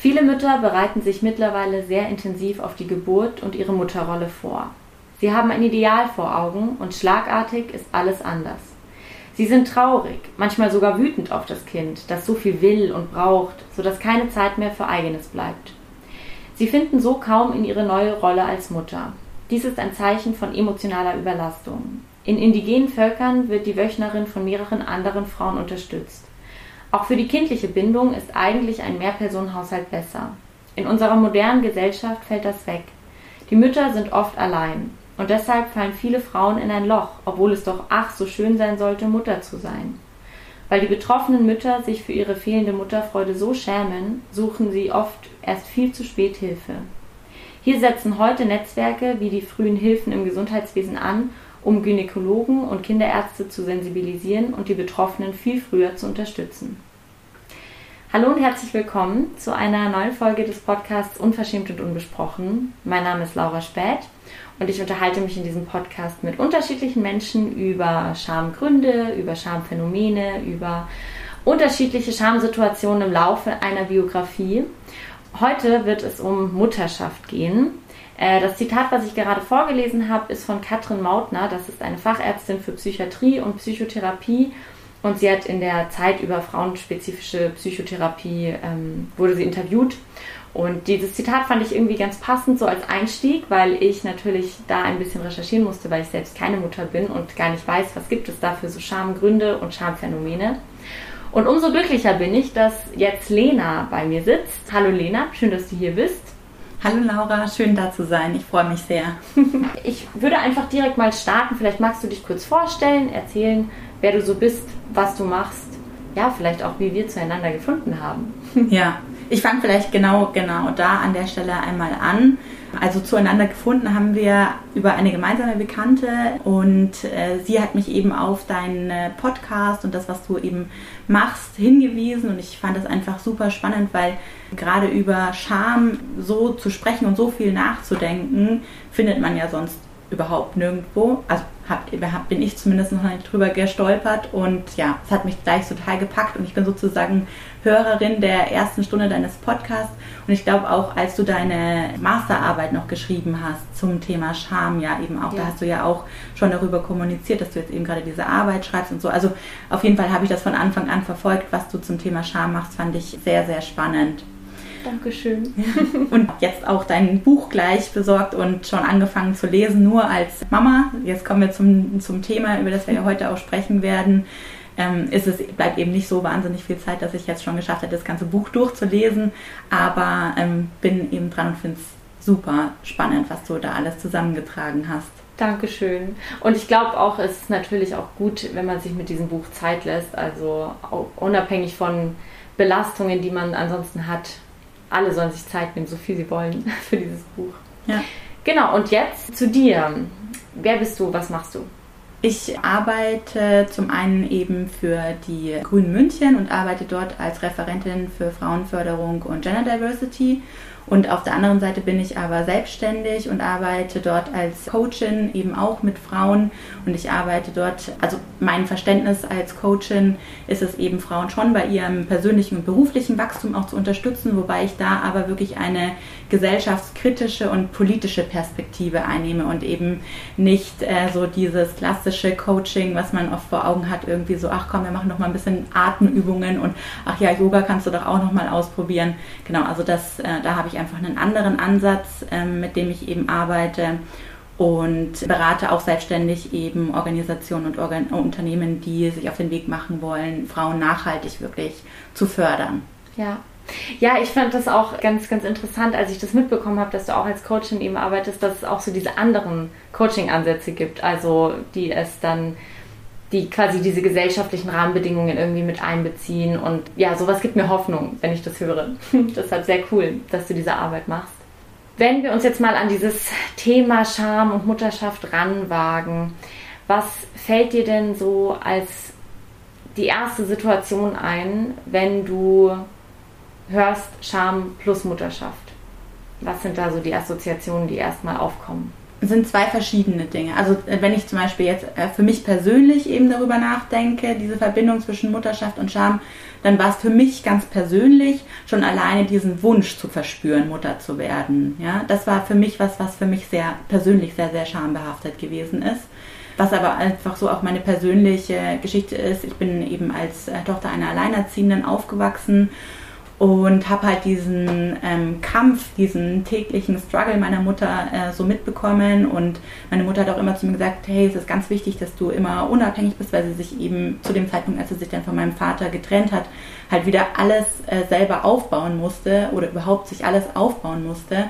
Viele Mütter bereiten sich mittlerweile sehr intensiv auf die Geburt und ihre Mutterrolle vor. Sie haben ein Ideal vor Augen und schlagartig ist alles anders. Sie sind traurig, manchmal sogar wütend auf das Kind, das so viel will und braucht, sodass keine Zeit mehr für eigenes bleibt. Sie finden so kaum in ihre neue Rolle als Mutter. Dies ist ein Zeichen von emotionaler Überlastung. In indigenen Völkern wird die Wöchnerin von mehreren anderen Frauen unterstützt. Auch für die kindliche Bindung ist eigentlich ein Mehrpersonenhaushalt besser. In unserer modernen Gesellschaft fällt das weg. Die Mütter sind oft allein. Und deshalb fallen viele Frauen in ein Loch, obwohl es doch ach so schön sein sollte, Mutter zu sein. Weil die betroffenen Mütter sich für ihre fehlende Mutterfreude so schämen, suchen sie oft erst viel zu spät Hilfe. Hier setzen heute Netzwerke wie die frühen Hilfen im Gesundheitswesen an, um Gynäkologen und Kinderärzte zu sensibilisieren und die Betroffenen viel früher zu unterstützen. Hallo und herzlich willkommen zu einer neuen Folge des Podcasts Unverschämt und Unbesprochen. Mein Name ist Laura Späth und ich unterhalte mich in diesem Podcast mit unterschiedlichen Menschen über Schamgründe, über Schamphänomene, über unterschiedliche Schamsituationen im Laufe einer Biografie. Heute wird es um Mutterschaft gehen. Äh, das Zitat, was ich gerade vorgelesen habe, ist von Katrin Mautner. Das ist eine Fachärztin für Psychiatrie und Psychotherapie. Und sie hat in der Zeit über frauenspezifische Psychotherapie, ähm, wurde sie interviewt. Und dieses Zitat fand ich irgendwie ganz passend so als Einstieg, weil ich natürlich da ein bisschen recherchieren musste, weil ich selbst keine Mutter bin und gar nicht weiß, was gibt es da für so Schamgründe und Schamphänomene. Und umso glücklicher bin ich, dass jetzt Lena bei mir sitzt. Hallo Lena, schön, dass du hier bist. Hallo Laura, schön da zu sein. Ich freue mich sehr. ich würde einfach direkt mal starten. Vielleicht magst du dich kurz vorstellen, erzählen, wer du so bist, was du machst. Ja, vielleicht auch, wie wir zueinander gefunden haben. ja, ich fange vielleicht genau, genau da an der Stelle einmal an. Also zueinander gefunden haben wir über eine gemeinsame Bekannte und äh, sie hat mich eben auf deinen äh, Podcast und das, was du eben machst, hingewiesen und ich fand das einfach super spannend, weil gerade über Scham so zu sprechen und so viel nachzudenken, findet man ja sonst überhaupt nirgendwo. Also hab, bin ich zumindest noch nicht drüber gestolpert und ja, es hat mich gleich total gepackt und ich bin sozusagen Hörerin der ersten Stunde deines Podcasts und ich glaube auch, als du deine Masterarbeit noch geschrieben hast zum Thema Scham, ja eben auch, ja. da hast du ja auch schon darüber kommuniziert, dass du jetzt eben gerade diese Arbeit schreibst und so. Also auf jeden Fall habe ich das von Anfang an verfolgt, was du zum Thema Scham machst, fand ich sehr, sehr spannend. Dankeschön. Und jetzt auch dein Buch gleich besorgt und schon angefangen zu lesen, nur als Mama. Jetzt kommen wir zum, zum Thema, über das wir ja heute auch sprechen werden. Ähm, ist es, bleibt eben nicht so wahnsinnig viel Zeit, dass ich jetzt schon geschafft habe, das ganze Buch durchzulesen. Aber ähm, bin eben dran und finde es super spannend, was du da alles zusammengetragen hast. Dankeschön. Und ich glaube auch, es ist natürlich auch gut, wenn man sich mit diesem Buch Zeit lässt. Also unabhängig von Belastungen, die man ansonsten hat, alle sollen sich Zeit nehmen, so viel sie wollen für dieses Buch. Ja. Genau, und jetzt zu dir. Wer bist du? Was machst du? Ich arbeite zum einen eben für die Grünen München und arbeite dort als Referentin für Frauenförderung und Gender Diversity und auf der anderen Seite bin ich aber selbstständig und arbeite dort als Coachin eben auch mit Frauen. Und ich arbeite dort, also mein Verständnis als Coachin ist es eben Frauen schon bei ihrem persönlichen und beruflichen Wachstum auch zu unterstützen, wobei ich da aber wirklich eine gesellschaftskritische und politische Perspektive einnehme und eben nicht äh, so dieses klassische Coaching, was man oft vor Augen hat, irgendwie so, ach komm, wir machen noch mal ein bisschen Atemübungen und ach ja, Yoga kannst du doch auch noch mal ausprobieren. Genau, also das, äh, da habe ich einfach einen anderen Ansatz, ähm, mit dem ich eben arbeite und berate auch selbstständig eben Organisationen und Organ Unternehmen, die sich auf den Weg machen wollen, Frauen nachhaltig wirklich zu fördern. Ja. Ja, ich fand das auch ganz, ganz interessant, als ich das mitbekommen habe, dass du auch als Coachin eben arbeitest, dass es auch so diese anderen Coaching-Ansätze gibt, also die es dann die quasi diese gesellschaftlichen Rahmenbedingungen irgendwie mit einbeziehen. Und ja, sowas gibt mir Hoffnung, wenn ich das höre. Deshalb sehr cool, dass du diese Arbeit machst. Wenn wir uns jetzt mal an dieses Thema Scham und Mutterschaft ranwagen, was fällt dir denn so als die erste Situation ein, wenn du hörst Scham plus Mutterschaft? Was sind da so die Assoziationen, die erstmal aufkommen? sind zwei verschiedene Dinge. Also äh, wenn ich zum Beispiel jetzt äh, für mich persönlich eben darüber nachdenke, diese Verbindung zwischen Mutterschaft und Scham, dann war es für mich ganz persönlich schon alleine diesen Wunsch zu verspüren, Mutter zu werden. Ja, das war für mich was, was für mich sehr persönlich sehr, sehr schambehaftet gewesen ist. Was aber einfach so auch meine persönliche Geschichte ist. Ich bin eben als äh, Tochter einer Alleinerziehenden aufgewachsen und habe halt diesen ähm, Kampf, diesen täglichen Struggle meiner Mutter äh, so mitbekommen. Und meine Mutter hat auch immer zu mir gesagt, hey, es ist ganz wichtig, dass du immer unabhängig bist, weil sie sich eben zu dem Zeitpunkt, als sie sich dann von meinem Vater getrennt hat, halt wieder alles äh, selber aufbauen musste oder überhaupt sich alles aufbauen musste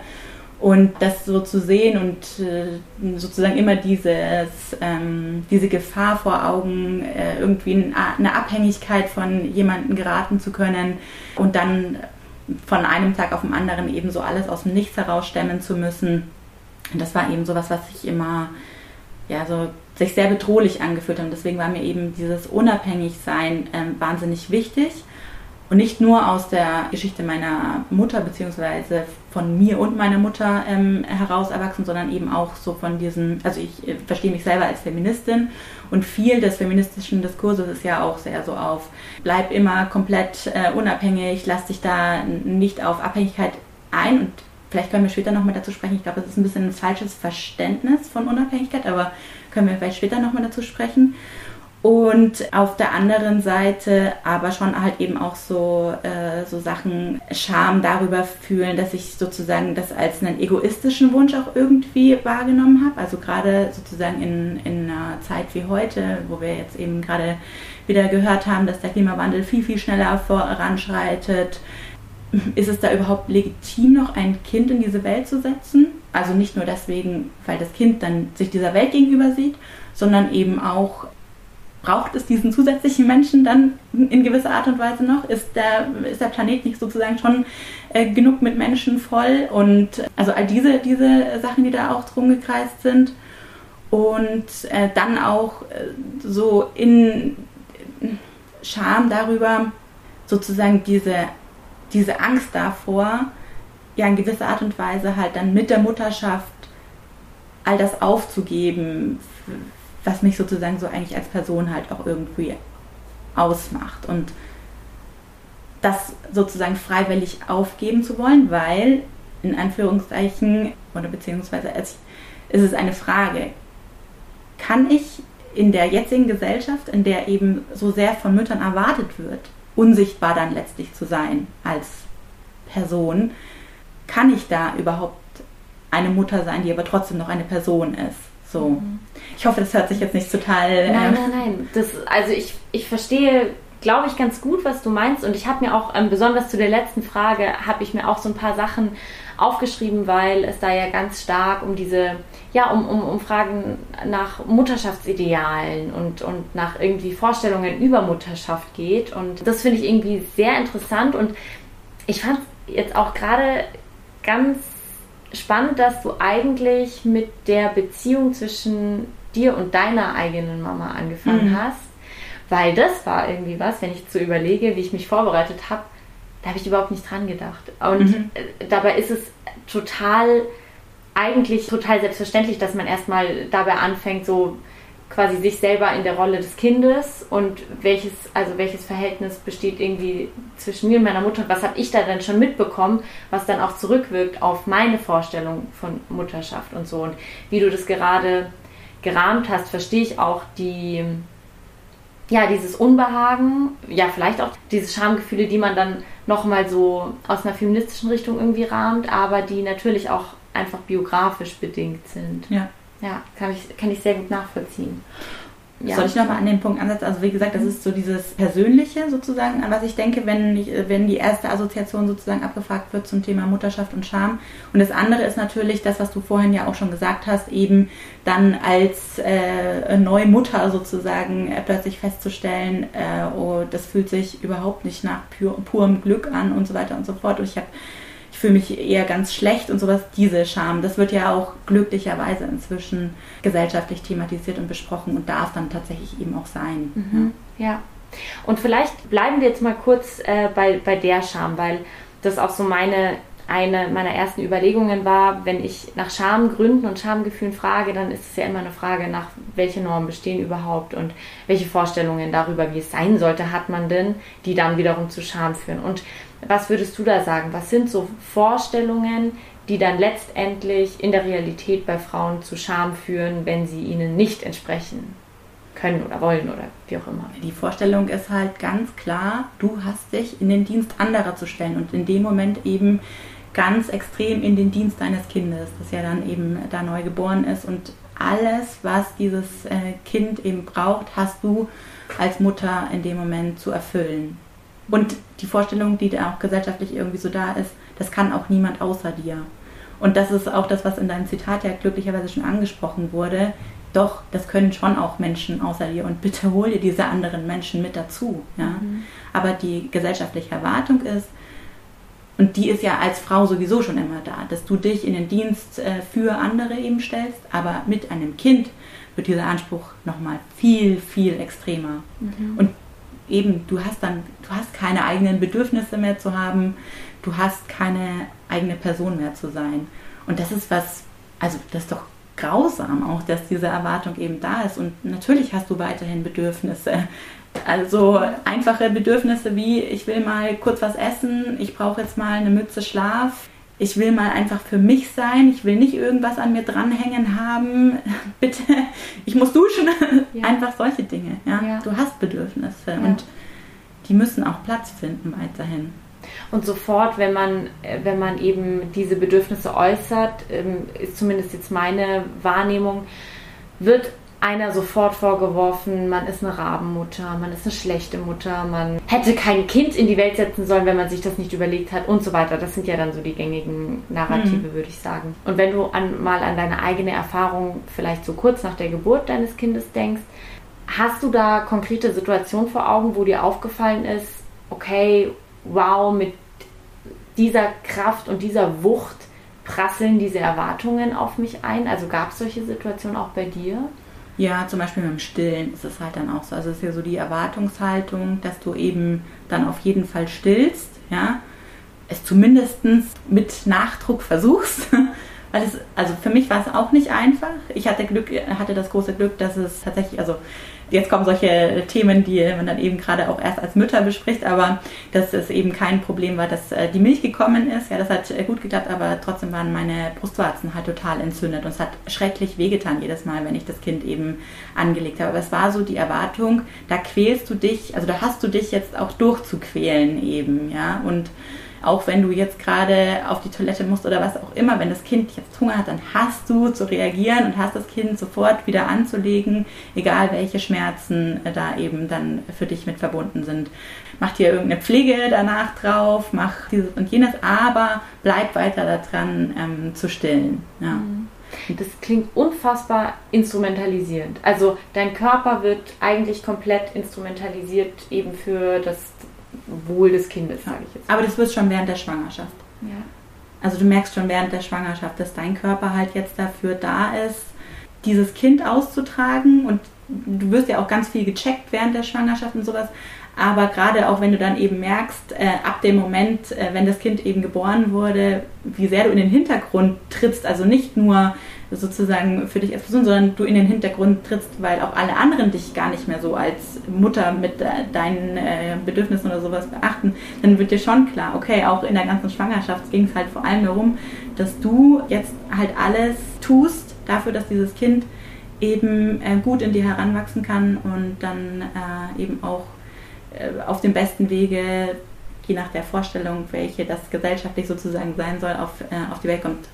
und das so zu sehen und äh, sozusagen immer dieses, ähm, diese Gefahr vor Augen, äh, irgendwie eine Abhängigkeit von jemandem geraten zu können und dann von einem Tag auf den anderen eben so alles aus dem Nichts herausstemmen zu müssen. Das war eben sowas, was sich immer, ja, so sich sehr bedrohlich angefühlt hat. Und deswegen war mir eben dieses Unabhängigsein äh, wahnsinnig wichtig. Und nicht nur aus der Geschichte meiner Mutter beziehungsweise von mir und meiner Mutter ähm, heraus erwachsen, sondern eben auch so von diesem, also ich äh, verstehe mich selber als Feministin und viel des feministischen Diskurses ist ja auch sehr so auf, bleib immer komplett äh, unabhängig, lass dich da nicht auf Abhängigkeit ein und vielleicht können wir später nochmal dazu sprechen. Ich glaube, das ist ein bisschen ein falsches Verständnis von Unabhängigkeit, aber können wir vielleicht später nochmal dazu sprechen. Und auf der anderen Seite aber schon halt eben auch so, äh, so Sachen Scham darüber fühlen, dass ich sozusagen das als einen egoistischen Wunsch auch irgendwie wahrgenommen habe. Also gerade sozusagen in, in einer Zeit wie heute, wo wir jetzt eben gerade wieder gehört haben, dass der Klimawandel viel, viel schneller voranschreitet, ist es da überhaupt legitim, noch ein Kind in diese Welt zu setzen? Also nicht nur deswegen, weil das Kind dann sich dieser Welt gegenüber sieht, sondern eben auch braucht es diesen zusätzlichen Menschen dann in gewisser Art und Weise noch? Ist der, ist der Planet nicht sozusagen schon äh, genug mit Menschen voll? Und also all diese, diese Sachen, die da auch drum gekreist sind. Und äh, dann auch äh, so in Scham darüber, sozusagen diese, diese Angst davor, ja in gewisser Art und Weise halt dann mit der Mutterschaft all das aufzugeben, was mich sozusagen so eigentlich als Person halt auch irgendwie ausmacht. Und das sozusagen freiwillig aufgeben zu wollen, weil in Anführungszeichen oder beziehungsweise es, ist es eine Frage, kann ich in der jetzigen Gesellschaft, in der eben so sehr von Müttern erwartet wird, unsichtbar dann letztlich zu sein als Person, kann ich da überhaupt eine Mutter sein, die aber trotzdem noch eine Person ist? So. Mhm. Ich hoffe, das hört sich jetzt nicht total. Äh nein, nein, nein. Das, also ich, ich verstehe, glaube ich, ganz gut, was du meinst. Und ich habe mir auch, ähm, besonders zu der letzten Frage, habe ich mir auch so ein paar Sachen aufgeschrieben, weil es da ja ganz stark um diese, ja, um, um, um Fragen nach Mutterschaftsidealen und, und nach irgendwie Vorstellungen über Mutterschaft geht. Und das finde ich irgendwie sehr interessant. Und ich fand jetzt auch gerade ganz spannend, dass du eigentlich mit der Beziehung zwischen dir und deiner eigenen Mama angefangen mhm. hast. Weil das war irgendwie was, wenn ich so überlege, wie ich mich vorbereitet habe, da habe ich überhaupt nicht dran gedacht. Und mhm. dabei ist es total, eigentlich total selbstverständlich, dass man erstmal dabei anfängt, so quasi sich selber in der Rolle des Kindes und welches, also welches Verhältnis besteht irgendwie zwischen mir und meiner Mutter was habe ich da dann schon mitbekommen, was dann auch zurückwirkt auf meine Vorstellung von Mutterschaft und so. Und wie du das gerade gerahmt hast, verstehe ich auch die, ja, dieses Unbehagen, ja, vielleicht auch diese Schamgefühle, die man dann nochmal so aus einer feministischen Richtung irgendwie rahmt, aber die natürlich auch einfach biografisch bedingt sind. Ja. Ja, kann ich, kann ich sehr gut nachvollziehen. Ja. Soll ich nochmal an den Punkt ansetzen? Also wie gesagt, das ist so dieses Persönliche sozusagen, an was ich denke, wenn, ich, wenn die erste Assoziation sozusagen abgefragt wird zum Thema Mutterschaft und Scham. Und das andere ist natürlich das, was du vorhin ja auch schon gesagt hast, eben dann als äh, neue Mutter sozusagen äh, plötzlich festzustellen, äh, oh, das fühlt sich überhaupt nicht nach pur, purem Glück an und so weiter und so fort. Und ich habe fühle mich eher ganz schlecht und sowas, diese Scham, das wird ja auch glücklicherweise inzwischen gesellschaftlich thematisiert und besprochen und darf dann tatsächlich eben auch sein. Mhm. Ja. ja. Und vielleicht bleiben wir jetzt mal kurz äh, bei, bei der Scham, weil das auch so meine eine meiner ersten Überlegungen war, wenn ich nach Schamgründen und Schamgefühlen frage, dann ist es ja immer eine Frage nach, welche Normen bestehen überhaupt und welche Vorstellungen darüber, wie es sein sollte, hat man denn, die dann wiederum zu Scham führen. Und was würdest du da sagen? Was sind so Vorstellungen, die dann letztendlich in der Realität bei Frauen zu Scham führen, wenn sie ihnen nicht entsprechen? können oder wollen oder wie auch immer. Die Vorstellung ist halt ganz klar, du hast dich in den Dienst anderer zu stellen und in dem Moment eben ganz extrem in den Dienst deines Kindes, das ja dann eben da neu geboren ist und alles, was dieses äh, Kind eben braucht, hast du als Mutter in dem Moment zu erfüllen. Und die Vorstellung, die da auch gesellschaftlich irgendwie so da ist, das kann auch niemand außer dir. Und das ist auch das, was in deinem Zitat ja glücklicherweise schon angesprochen wurde doch, das können schon auch Menschen außer dir und bitte hol dir diese anderen Menschen mit dazu. Ja? Mhm. Aber die gesellschaftliche Erwartung ist, und die ist ja als Frau sowieso schon immer da, dass du dich in den Dienst äh, für andere eben stellst, aber mit einem Kind wird dieser Anspruch nochmal viel, viel extremer. Mhm. Und eben, du hast dann, du hast keine eigenen Bedürfnisse mehr zu haben, du hast keine eigene Person mehr zu sein. Und das ist was, also das ist doch grausam auch, dass diese Erwartung eben da ist. Und natürlich hast du weiterhin Bedürfnisse. Also einfache Bedürfnisse wie, ich will mal kurz was essen, ich brauche jetzt mal eine Mütze Schlaf, ich will mal einfach für mich sein, ich will nicht irgendwas an mir dranhängen haben, bitte, ich muss duschen. Ja. Einfach solche Dinge. Ja? ja? Du hast Bedürfnisse ja. und die müssen auch Platz finden weiterhin. Und sofort, wenn man, äh, wenn man eben diese Bedürfnisse äußert, ähm, ist zumindest jetzt meine Wahrnehmung, wird einer sofort vorgeworfen, man ist eine Rabenmutter, man ist eine schlechte Mutter, man hätte kein Kind in die Welt setzen sollen, wenn man sich das nicht überlegt hat und so weiter. Das sind ja dann so die gängigen Narrative, mhm. würde ich sagen. Und wenn du an, mal an deine eigene Erfahrung vielleicht so kurz nach der Geburt deines Kindes denkst, hast du da konkrete Situationen vor Augen, wo dir aufgefallen ist, okay, wow, mit dieser Kraft und dieser Wucht prasseln diese Erwartungen auf mich ein? Also gab es solche Situationen auch bei dir? Ja, zum Beispiel mit dem Stillen ist es halt dann auch so. Also es ist ja so die Erwartungshaltung, dass du eben dann auf jeden Fall stillst, ja. Es zumindest mit Nachdruck versuchst. Weil es, also für mich war es auch nicht einfach. Ich hatte Glück, hatte das große Glück, dass es tatsächlich, also jetzt kommen solche Themen, die man dann eben gerade auch erst als Mütter bespricht, aber dass es eben kein Problem war, dass äh, die Milch gekommen ist. Ja, das hat äh, gut geklappt, aber trotzdem waren meine Brustwarzen halt total entzündet und es hat schrecklich wehgetan jedes Mal, wenn ich das Kind eben angelegt habe. Aber es war so die Erwartung, da quälst du dich, also da hast du dich jetzt auch durchzuquälen eben, ja, und auch wenn du jetzt gerade auf die Toilette musst oder was auch immer, wenn das Kind jetzt Hunger hat, dann hast du zu reagieren und hast das Kind sofort wieder anzulegen, egal welche Schmerzen äh, da eben dann für dich mit verbunden sind. Mach dir irgendeine Pflege danach drauf, mach dieses und jenes, aber bleib weiter daran ähm, zu stillen. Ja. Mhm. Das klingt unfassbar instrumentalisierend. Also dein Körper wird eigentlich komplett instrumentalisiert eben für das Wohl des Kindes, sage ich jetzt. Aber das wird schon während der Schwangerschaft. Ja. Also du merkst schon während der Schwangerschaft, dass dein Körper halt jetzt dafür da ist, dieses Kind auszutragen und du wirst ja auch ganz viel gecheckt während der Schwangerschaft und sowas. Aber gerade auch wenn du dann eben merkst, äh, ab dem Moment, äh, wenn das Kind eben geboren wurde, wie sehr du in den Hintergrund trittst, also nicht nur sozusagen für dich als Person, sondern du in den Hintergrund trittst, weil auch alle anderen dich gar nicht mehr so als Mutter mit äh, deinen äh, Bedürfnissen oder sowas beachten, dann wird dir schon klar, okay, auch in der ganzen Schwangerschaft ging es halt vor allem darum, dass du jetzt halt alles tust dafür, dass dieses Kind eben äh, gut in dir heranwachsen kann und dann eben auch auf dem besten Wege, je nach der Vorstellung, welche das gesellschaftlich sozusagen sein soll, auf, äh, auf die Welt kommt.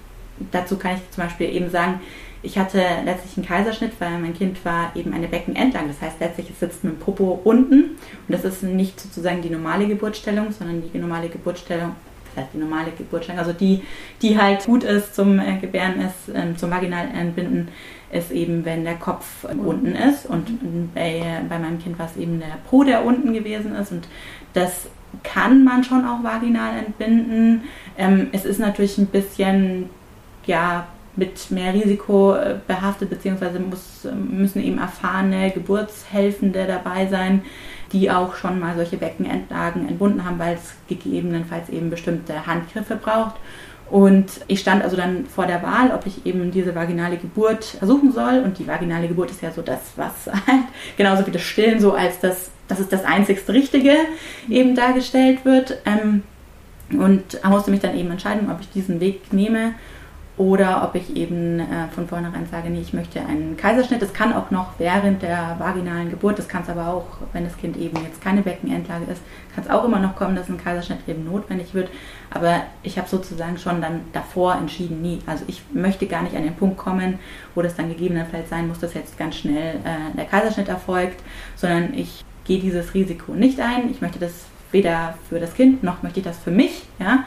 Dazu kann ich zum Beispiel eben sagen, ich hatte letztlich einen Kaiserschnitt, weil mein Kind war eben eine Beckenentlang. Das heißt, letztlich es sitzt mit dem Popo unten und das ist nicht sozusagen die normale Geburtsstellung, sondern die normale Geburtsstellung, das heißt die normale Geburtsstellung, also die, die halt gut ist zum äh, Gebären ist, ähm, zum Vaginalentbinden, ist eben, wenn der Kopf mhm. unten ist. Und bei, bei meinem Kind war es eben der Po, der unten gewesen ist. Und das kann man schon auch vaginal entbinden. Ähm, es ist natürlich ein bisschen, ja, mit mehr Risiko äh, behaftet, beziehungsweise muss, müssen eben erfahrene Geburtshelfende dabei sein, die auch schon mal solche Beckenendlagen entbunden haben, weil es gegebenenfalls eben bestimmte Handgriffe braucht. Und ich stand also dann vor der Wahl, ob ich eben diese vaginale Geburt versuchen soll. Und die vaginale Geburt ist ja so das, was halt genauso wie das Stillen so als das, das ist das einzigste Richtige eben dargestellt wird. Ähm, und musste mich dann eben entscheiden, ob ich diesen Weg nehme oder ob ich eben äh, von vornherein sage, nee, ich möchte einen Kaiserschnitt. Das kann auch noch während der vaginalen Geburt, das kann es aber auch, wenn das Kind eben jetzt keine Beckenendlage ist, kann es auch immer noch kommen, dass ein Kaiserschnitt eben notwendig wird. Aber ich habe sozusagen schon dann davor entschieden, nie. Also ich möchte gar nicht an den Punkt kommen, wo das dann gegebenenfalls sein muss, dass jetzt ganz schnell äh, der Kaiserschnitt erfolgt, sondern ich gehe dieses Risiko nicht ein. Ich möchte das weder für das Kind noch möchte ich das für mich. Ja?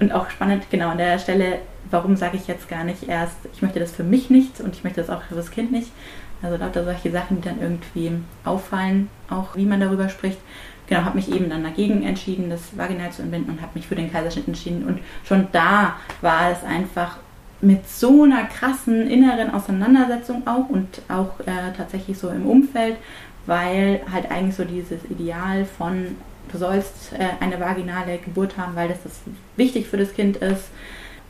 Und auch spannend, genau an der Stelle, warum sage ich jetzt gar nicht erst, ich möchte das für mich nicht und ich möchte das auch für das Kind nicht. Also lauter solche Sachen, die dann irgendwie auffallen, auch wie man darüber spricht. Genau, habe mich eben dann dagegen entschieden, das vaginal zu entbinden und habe mich für den Kaiserschnitt entschieden. Und schon da war es einfach mit so einer krassen inneren Auseinandersetzung auch und auch äh, tatsächlich so im Umfeld, weil halt eigentlich so dieses Ideal von du sollst äh, eine vaginale Geburt haben, weil das, das wichtig für das Kind ist,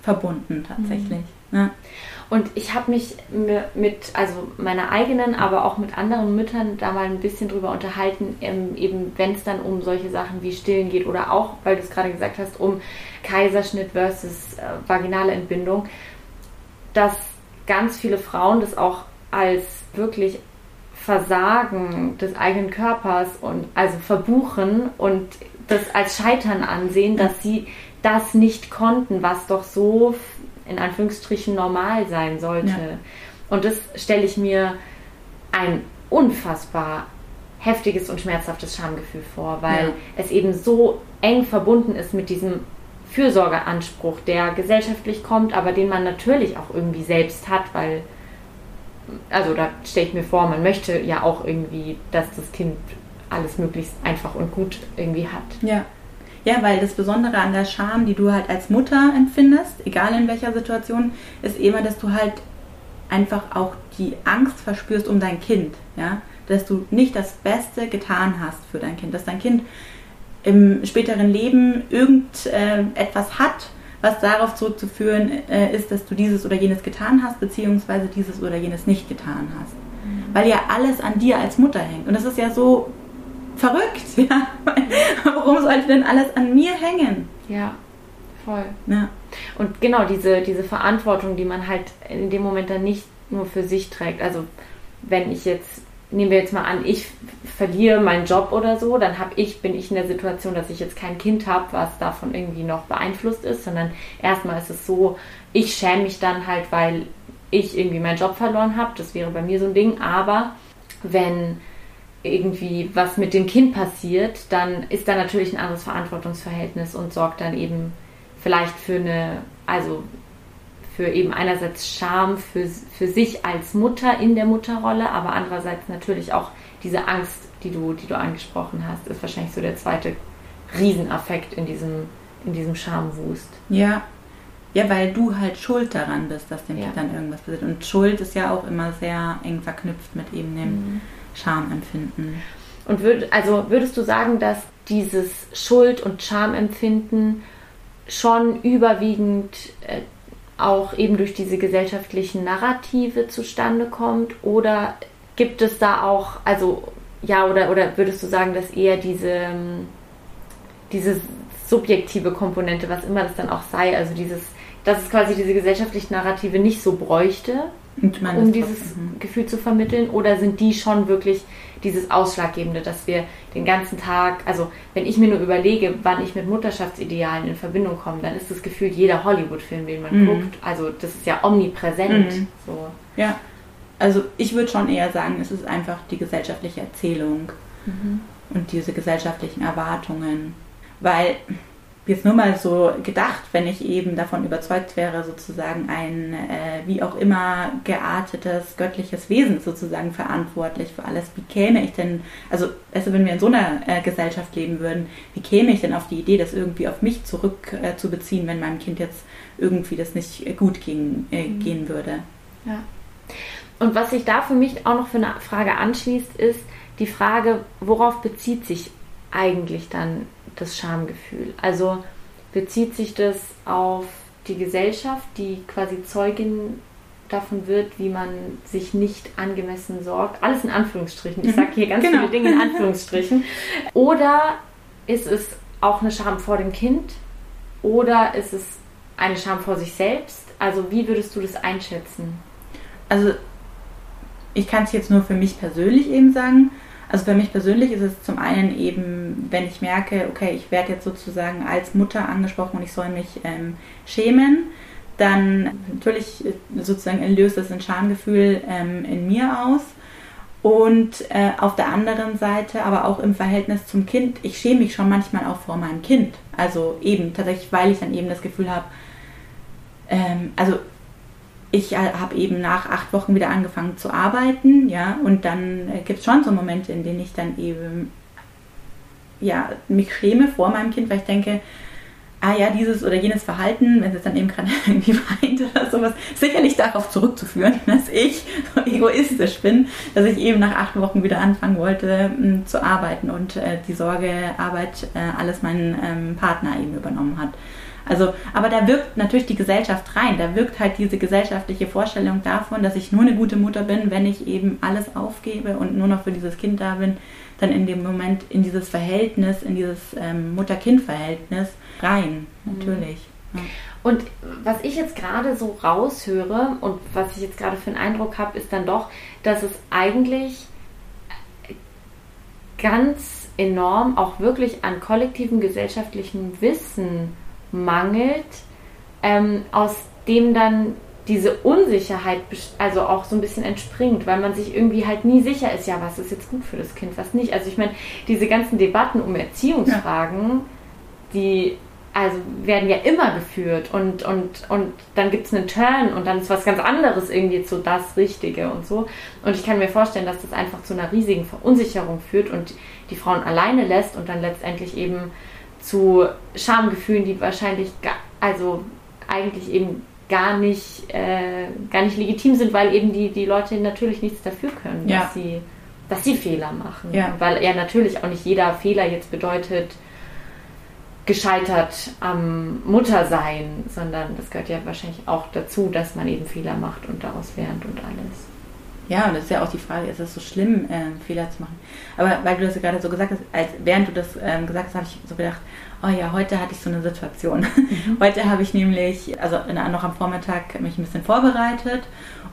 verbunden tatsächlich. Mhm. Ja. Und ich habe mich mit, also meiner eigenen, aber auch mit anderen Müttern da mal ein bisschen drüber unterhalten, ähm, eben wenn es dann um solche Sachen wie Stillen geht oder auch, weil du es gerade gesagt hast, um Kaiserschnitt versus äh, vaginale Entbindung, dass ganz viele Frauen das auch als wirklich Versagen des eigenen Körpers und also verbuchen und das als Scheitern ansehen, dass sie das nicht konnten, was doch so in Anführungsstrichen normal sein sollte. Ja. Und das stelle ich mir ein unfassbar heftiges und schmerzhaftes Schamgefühl vor, weil ja. es eben so eng verbunden ist mit diesem Fürsorgeanspruch, der gesellschaftlich kommt, aber den man natürlich auch irgendwie selbst hat, weil also da stelle ich mir vor, man möchte ja auch irgendwie, dass das Kind alles möglichst einfach und gut irgendwie hat. Ja. Ja, weil das Besondere an der Scham, die du halt als Mutter empfindest, egal in welcher Situation, ist immer, dass du halt einfach auch die Angst verspürst um dein Kind, ja, dass du nicht das Beste getan hast für dein Kind, dass dein Kind im späteren Leben irgendetwas äh, hat, was darauf zurückzuführen äh, ist, dass du dieses oder jenes getan hast, beziehungsweise dieses oder jenes nicht getan hast. Mhm. Weil ja alles an dir als Mutter hängt. Und das ist ja so verrückt. Ja? Warum sollte denn alles an mir hängen? Ja, voll. Ja. Und genau diese, diese Verantwortung, die man halt in dem Moment dann nicht nur für sich trägt. Also wenn ich jetzt nehmen wir jetzt mal an, ich verliere meinen Job oder so, dann habe ich, bin ich in der Situation, dass ich jetzt kein Kind habe, was davon irgendwie noch beeinflusst ist, sondern erstmal ist es so, ich schäme mich dann halt, weil ich irgendwie meinen Job verloren habe. Das wäre bei mir so ein Ding. Aber wenn irgendwie was mit dem Kind passiert, dann ist da natürlich ein anderes Verantwortungsverhältnis und sorgt dann eben vielleicht für eine, also für eben einerseits Scham für, für sich als Mutter in der Mutterrolle, aber andererseits natürlich auch diese Angst, die du, die du angesprochen hast, ist wahrscheinlich so der zweite Riesenaffekt in diesem, in diesem Schamwust. Ja. Ja, weil du halt schuld daran bist, dass dem ja. Kind dann irgendwas passiert. Und Schuld ist ja auch immer sehr eng verknüpft mit eben dem mhm. Schamempfinden. Und würd, also würdest du sagen, dass dieses Schuld- und Schamempfinden schon überwiegend äh, auch eben durch diese gesellschaftlichen Narrative zustande kommt? Oder gibt es da auch, also ja, oder, oder würdest du sagen, dass eher diese, ähm, diese subjektive Komponente, was immer das dann auch sei, also dieses, dass es quasi diese gesellschaftlichen Narrative nicht so bräuchte, um dieses mhm. Gefühl zu vermitteln? Oder sind die schon wirklich dieses Ausschlaggebende, dass wir den ganzen Tag, also wenn ich mir nur überlege, wann ich mit Mutterschaftsidealen in Verbindung komme, dann ist das Gefühl jeder Hollywood-Film, den man mhm. guckt, also das ist ja omnipräsent. Mhm. So. Ja, also ich würde schon eher sagen, es ist einfach die gesellschaftliche Erzählung mhm. und diese gesellschaftlichen Erwartungen, weil jetzt nur mal so gedacht, wenn ich eben davon überzeugt wäre, sozusagen ein äh, wie auch immer geartetes göttliches Wesen sozusagen verantwortlich für alles. Wie käme ich denn, also, also wenn wir in so einer äh, Gesellschaft leben würden, wie käme ich denn auf die Idee, das irgendwie auf mich zurückzubeziehen, äh, wenn meinem Kind jetzt irgendwie das nicht gut ging, äh, mhm. gehen würde? Ja. Und was sich da für mich auch noch für eine Frage anschließt, ist, die Frage, worauf bezieht sich eigentlich dann das Schamgefühl? Also bezieht sich das auf die Gesellschaft, die quasi Zeugin davon wird, wie man sich nicht angemessen sorgt. Alles in Anführungsstrichen. Ich mhm. sage hier ganz genau. viele Dinge in Anführungsstrichen. Oder ist es auch eine Scham vor dem Kind? Oder ist es eine Scham vor sich selbst? Also wie würdest du das einschätzen? Also ich kann es jetzt nur für mich persönlich eben sagen. Also für mich persönlich ist es zum einen eben, wenn ich merke, okay, ich werde jetzt sozusagen als Mutter angesprochen und ich soll mich ähm, schämen, dann natürlich sozusagen löst das ein Schamgefühl ähm, in mir aus. Und äh, auf der anderen Seite, aber auch im Verhältnis zum Kind, ich schäme mich schon manchmal auch vor meinem Kind. Also eben tatsächlich, weil ich dann eben das Gefühl habe, ähm, also ich habe eben nach acht Wochen wieder angefangen zu arbeiten, ja, und dann äh, gibt es schon so Momente, in denen ich dann eben ja, mich schäme vor meinem Kind, weil ich denke, ah ja, dieses oder jenes Verhalten, wenn es dann eben gerade irgendwie weint oder sowas, sicherlich darauf zurückzuführen, dass ich so egoistisch bin, dass ich eben nach acht Wochen wieder anfangen wollte m, hm, zu arbeiten und äh, die Sorgearbeit äh, alles mein ähm, Partner eben übernommen hat. Also, aber da wirkt natürlich die Gesellschaft rein. Da wirkt halt diese gesellschaftliche Vorstellung davon, dass ich nur eine gute Mutter bin, wenn ich eben alles aufgebe und nur noch für dieses Kind da bin, dann in dem Moment in dieses Verhältnis, in dieses ähm, Mutter-Kind-Verhältnis rein. Mhm. Natürlich. Ja. Und was ich jetzt gerade so raushöre und was ich jetzt gerade für einen Eindruck habe, ist dann doch, dass es eigentlich ganz enorm auch wirklich an kollektivem gesellschaftlichem Wissen mangelt, ähm, aus dem dann diese Unsicherheit also auch so ein bisschen entspringt, weil man sich irgendwie halt nie sicher ist, ja, was ist jetzt gut für das Kind, was nicht. Also ich meine, diese ganzen Debatten um Erziehungsfragen, ja. die also werden ja immer geführt und, und, und dann gibt es einen Turn und dann ist was ganz anderes irgendwie so das Richtige und so. Und ich kann mir vorstellen, dass das einfach zu einer riesigen Verunsicherung führt und die Frauen alleine lässt und dann letztendlich eben zu Schamgefühlen, die wahrscheinlich gar, also eigentlich eben gar nicht, äh, gar nicht legitim sind, weil eben die, die Leute natürlich nichts dafür können, ja. dass, sie, dass sie Fehler machen. Ja. Weil ja natürlich auch nicht jeder Fehler jetzt bedeutet, gescheitert am Muttersein, sondern das gehört ja wahrscheinlich auch dazu, dass man eben Fehler macht und daraus lernt und alles. Ja, und das ist ja auch die Frage, ist es so schlimm, ähm, Fehler zu machen? Aber weil du das gerade so gesagt hast, als, während du das ähm, gesagt hast, habe ich so gedacht, oh ja, heute hatte ich so eine Situation. Mhm. Heute habe ich nämlich, also noch am Vormittag mich ein bisschen vorbereitet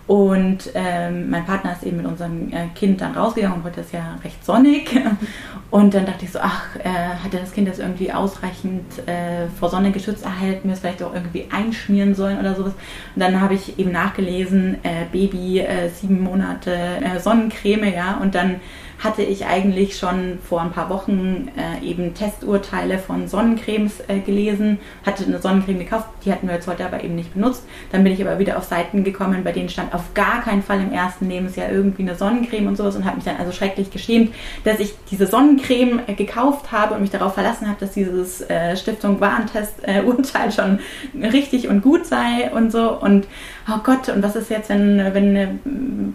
und ähm, mein Partner ist eben mit unserem äh, Kind dann rausgegangen und heute ist ja recht sonnig. Und dann dachte ich so, ach, äh, hat das Kind das irgendwie ausreichend äh, vor Sonne geschützt erhalten, mir es vielleicht auch irgendwie einschmieren sollen oder sowas. Und dann habe ich eben nachgelesen, äh, Baby äh, sieben Monate äh, Sonnencreme, ja, und dann hatte ich eigentlich schon vor ein paar Wochen äh, eben Testurteile von Sonnencremes äh, gelesen, hatte eine Sonnencreme gekauft, die hatten wir jetzt heute aber eben nicht benutzt. Dann bin ich aber wieder auf Seiten gekommen, bei denen stand auf gar keinen Fall im ersten Lebensjahr irgendwie eine Sonnencreme und sowas und habe mich dann also schrecklich geschämt, dass ich diese Sonnencreme äh, gekauft habe und mich darauf verlassen habe, dass dieses äh, Stiftung Warentest-Urteil schon richtig und gut sei und so. Und oh Gott, und was ist jetzt, wenn, wenn,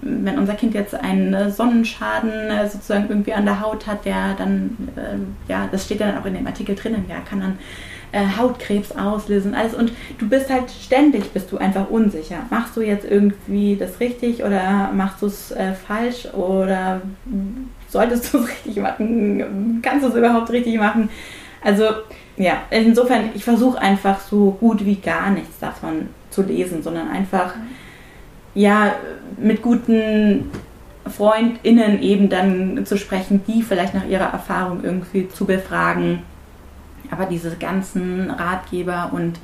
wenn unser Kind jetzt einen Sonnenschaden äh, sozusagen irgendwie an der Haut hat, der dann, äh, ja, das steht ja dann auch in dem Artikel drinnen, ja, kann dann äh, Hautkrebs auslösen, alles. Und du bist halt ständig, bist du einfach unsicher. Machst du jetzt irgendwie das richtig oder machst du es äh, falsch oder solltest du es richtig machen? Kannst du es überhaupt richtig machen? Also, ja, insofern, ich versuche einfach so gut wie gar nichts davon zu lesen, sondern einfach, ja, mit guten FreundInnen eben dann zu sprechen, die vielleicht nach ihrer Erfahrung irgendwie zu befragen. Aber diese ganzen Ratgeber und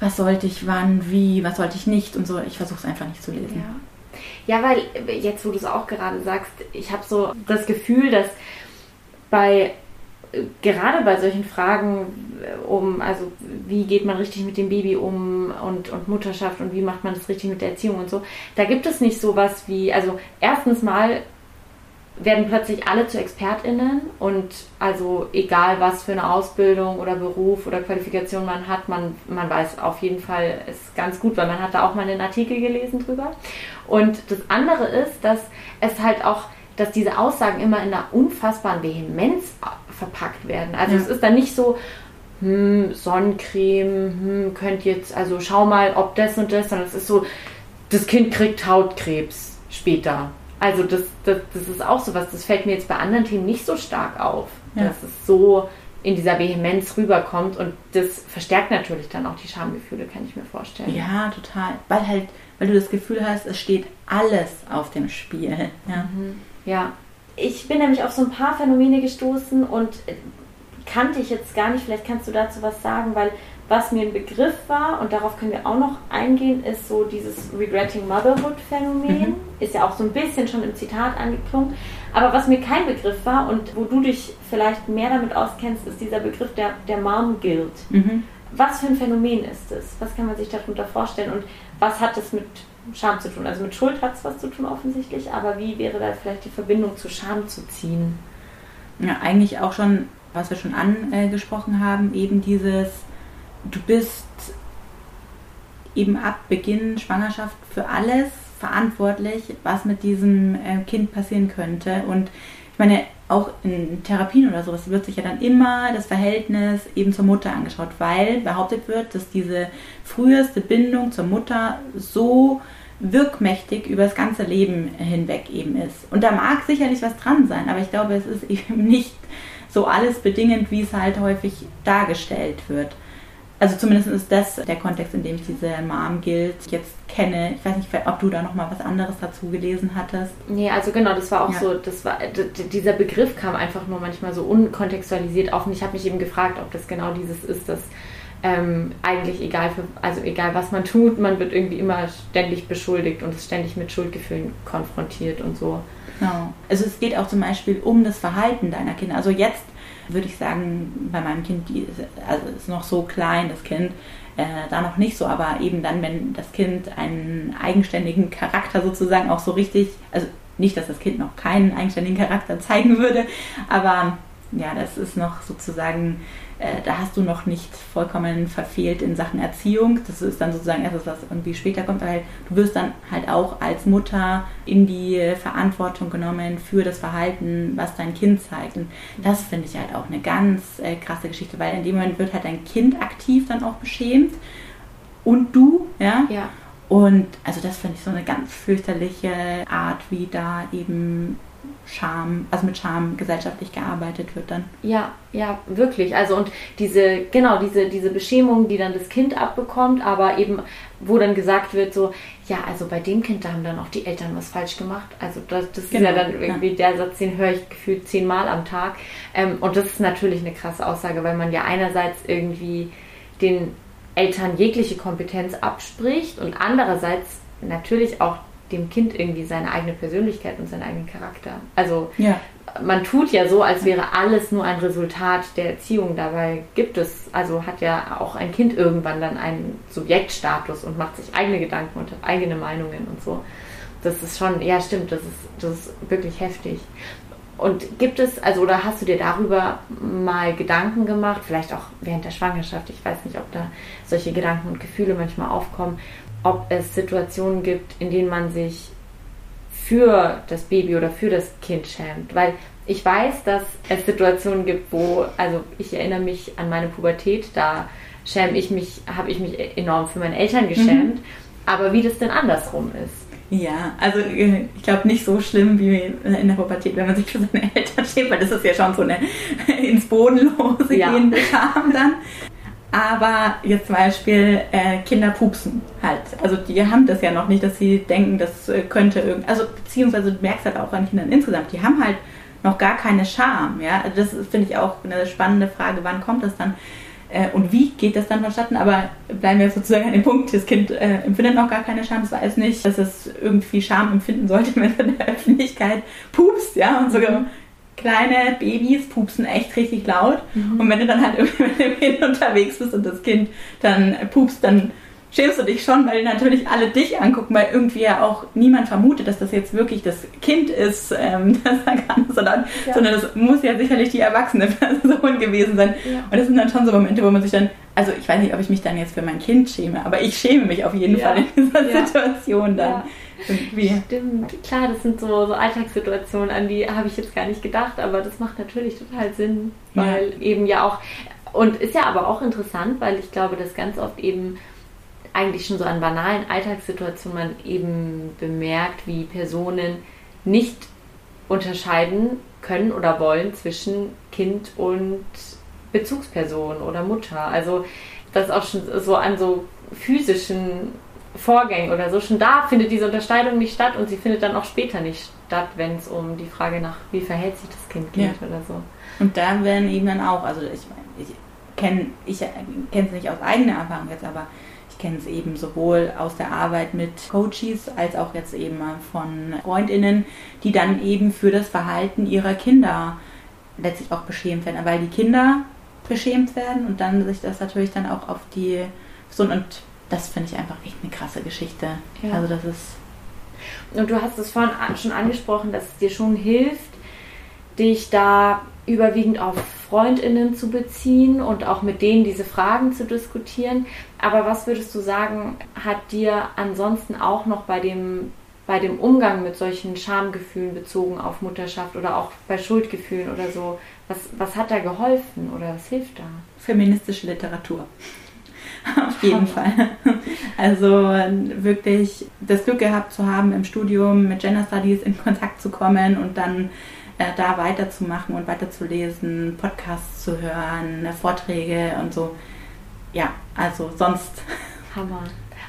was sollte ich wann, wie, was sollte ich nicht und so, ich versuche es einfach nicht zu lesen. Ja. ja, weil jetzt, wo du es auch gerade sagst, ich habe so das Gefühl, dass bei gerade bei solchen Fragen äh, um, also wie geht man richtig mit dem Baby um und, und Mutterschaft und wie macht man das richtig mit der Erziehung und so, da gibt es nicht so was wie, also erstens mal werden plötzlich alle zu ExpertInnen und also egal was für eine Ausbildung oder Beruf oder Qualifikation man hat, man, man weiß auf jeden Fall, ist ganz gut, weil man hat da auch mal einen Artikel gelesen drüber. Und das andere ist, dass es halt auch dass diese Aussagen immer in einer unfassbaren Vehemenz verpackt werden. Also ja. es ist dann nicht so, hm, Sonnencreme, hm, könnt jetzt, also schau mal, ob das und das, sondern es ist so, das Kind kriegt Hautkrebs später. Also das, das, das ist auch sowas, das fällt mir jetzt bei anderen Themen nicht so stark auf, ja. dass es so in dieser Vehemenz rüberkommt und das verstärkt natürlich dann auch die Schamgefühle, kann ich mir vorstellen. Ja, total. Weil halt, weil du das Gefühl hast, es steht alles auf dem Spiel. Ja. Mhm. ja. Ich bin nämlich auf so ein paar Phänomene gestoßen und kannte ich jetzt gar nicht. Vielleicht kannst du dazu was sagen, weil was mir ein Begriff war, und darauf können wir auch noch eingehen, ist so dieses Regretting Motherhood Phänomen. Mhm. Ist ja auch so ein bisschen schon im Zitat angeklungen. Aber was mir kein Begriff war und wo du dich vielleicht mehr damit auskennst, ist dieser Begriff der, der Mom Guilt. Mhm. Was für ein Phänomen ist es? Was kann man sich darunter vorstellen? Und was hat es mit Scham zu tun? Also mit Schuld hat es was zu tun offensichtlich, aber wie wäre da vielleicht die Verbindung zu Scham zu ziehen? Ja, eigentlich auch schon, was wir schon angesprochen haben, eben dieses du bist eben ab Beginn Schwangerschaft für alles verantwortlich, was mit diesem äh, Kind passieren könnte. Und ich meine, auch in Therapien oder sowas wird sich ja dann immer das Verhältnis eben zur Mutter angeschaut, weil behauptet wird, dass diese früheste Bindung zur Mutter so wirkmächtig über das ganze Leben hinweg eben ist. Und da mag sicherlich was dran sein, aber ich glaube, es ist eben nicht so alles bedingend, wie es halt häufig dargestellt wird. Also zumindest ist das der Kontext, in dem ich diese Mom Guild jetzt kenne. Ich weiß nicht, ob du da noch mal was anderes dazu gelesen hattest. Nee, also genau, das war auch ja. so, das war dieser Begriff kam einfach nur manchmal so unkontextualisiert auf und ich habe mich eben gefragt, ob das genau dieses ist, dass ähm, eigentlich egal für, also egal was man tut, man wird irgendwie immer ständig beschuldigt und ist ständig mit Schuldgefühlen konfrontiert und so. Genau. Also es geht auch zum Beispiel um das Verhalten deiner Kinder. Also jetzt würde ich sagen, bei meinem Kind, die ist, also ist noch so klein, das Kind, äh, da noch nicht so, aber eben dann, wenn das Kind einen eigenständigen Charakter sozusagen auch so richtig, also nicht, dass das Kind noch keinen eigenständigen Charakter zeigen würde, aber ja, das ist noch sozusagen äh, da hast du noch nicht vollkommen verfehlt in Sachen Erziehung. Das ist dann sozusagen etwas, was irgendwie später kommt, weil du wirst dann halt auch als Mutter in die Verantwortung genommen für das Verhalten, was dein Kind zeigt. Und das finde ich halt auch eine ganz äh, krasse Geschichte, weil in dem Moment wird halt dein Kind aktiv dann auch beschämt und du, ja. Ja. Und also das finde ich so eine ganz fürchterliche Art, wie da eben Scham, also mit Scham gesellschaftlich gearbeitet wird dann. Ja, ja, wirklich. Also und diese, genau, diese, diese Beschämung, die dann das Kind abbekommt, aber eben, wo dann gesagt wird, so, ja, also bei dem Kind, da haben dann auch die Eltern was falsch gemacht. Also das, das genau, ist ja dann irgendwie ja. der Satz, den höre ich gefühlt zehnmal am Tag. Ähm, und das ist natürlich eine krasse Aussage, weil man ja einerseits irgendwie den Eltern jegliche Kompetenz abspricht und andererseits natürlich auch dem Kind irgendwie seine eigene Persönlichkeit und seinen eigenen Charakter. Also ja. man tut ja so, als wäre alles nur ein Resultat der Erziehung. Dabei gibt es, also hat ja auch ein Kind irgendwann dann einen Subjektstatus und macht sich eigene Gedanken und hat eigene Meinungen und so. Das ist schon, ja stimmt, das ist, das ist wirklich heftig. Und gibt es, also oder hast du dir darüber mal Gedanken gemacht, vielleicht auch während der Schwangerschaft, ich weiß nicht, ob da solche Gedanken und Gefühle manchmal aufkommen, ob es Situationen gibt, in denen man sich für das Baby oder für das Kind schämt. Weil ich weiß, dass es Situationen gibt, wo, also ich erinnere mich an meine Pubertät, da schäme ich mich, habe ich mich enorm für meine Eltern geschämt. Mhm. Aber wie das denn andersrum ist. Ja, also äh, ich glaube nicht so schlimm wie in der Pubertät, wenn man sich für seine Eltern schämt, weil das ist ja schon so eine ins Bodenlose ja. gehende Scham dann. Aber jetzt zum Beispiel äh, Kinder pupsen halt. Also die haben das ja noch nicht, dass sie denken, das äh, könnte irgendwie. Also beziehungsweise du merkst halt auch an Kindern insgesamt, die haben halt noch gar keine Scham. Ja? Also das finde ich auch eine spannende Frage, wann kommt das dann äh, und wie geht das dann vonstatten? Aber bleiben wir sozusagen an dem Punkt, das Kind äh, empfindet noch gar keine Scham, es weiß nicht, dass es irgendwie Scham empfinden sollte, wenn es in der Öffentlichkeit pupst, ja, und sogar mhm kleine Babys pupsen echt richtig laut. Mhm. Und wenn du dann halt irgendwie mit dem Kind unterwegs bist und das Kind dann pupst, dann schämst du dich schon, weil natürlich alle dich angucken, weil irgendwie ja auch niemand vermutet, dass das jetzt wirklich das Kind ist, ähm, das da kann, sondern, ja. sondern das muss ja sicherlich die erwachsene Person gewesen sein. Ja. Und das sind dann schon so Momente, wo man sich dann, also ich weiß nicht, ob ich mich dann jetzt für mein Kind schäme, aber ich schäme mich auf jeden ja. Fall in dieser Situation dann. Irgendwie. Stimmt, klar, das sind so, so Alltagssituationen, an die habe ich jetzt gar nicht gedacht, aber das macht natürlich total Sinn, weil eben ja auch, und ist ja aber auch interessant, weil ich glaube, dass ganz oft eben eigentlich schon so an banalen Alltagssituationen man eben bemerkt, wie Personen nicht unterscheiden können oder wollen zwischen Kind und Bezugsperson oder Mutter. Also das auch schon so an so physischen Vorgängen oder so. Schon da findet diese Unterscheidung nicht statt und sie findet dann auch später nicht statt, wenn es um die Frage nach, wie verhält sich das Kind geht ja. oder so. Und da werden eben dann auch, also ich meine, ich kenne ich kenne es nicht aus eigener Erfahrung jetzt, aber ich kenne es eben sowohl aus der Arbeit mit Coaches als auch jetzt eben von Freundinnen, die dann eben für das Verhalten ihrer Kinder letztlich auch beschämt werden, weil die Kinder beschämt werden und dann sich das natürlich dann auch auf die so und das finde ich einfach echt eine krasse Geschichte. Ja. Also das ist und du hast es vorhin schon angesprochen, dass es dir schon hilft, dich da überwiegend auf Freundinnen zu beziehen und auch mit denen diese Fragen zu diskutieren. Aber was würdest du sagen, hat dir ansonsten auch noch bei dem, bei dem Umgang mit solchen Schamgefühlen bezogen auf Mutterschaft oder auch bei Schuldgefühlen oder so, was, was hat da geholfen oder was hilft da? Feministische Literatur. Auf jeden Fall. Also wirklich das Glück gehabt zu haben, im Studium mit Gender Studies in Kontakt zu kommen und dann äh, da weiterzumachen und weiterzulesen, Podcasts zu hören, äh, Vorträge und so. Ja, also sonst Hammer.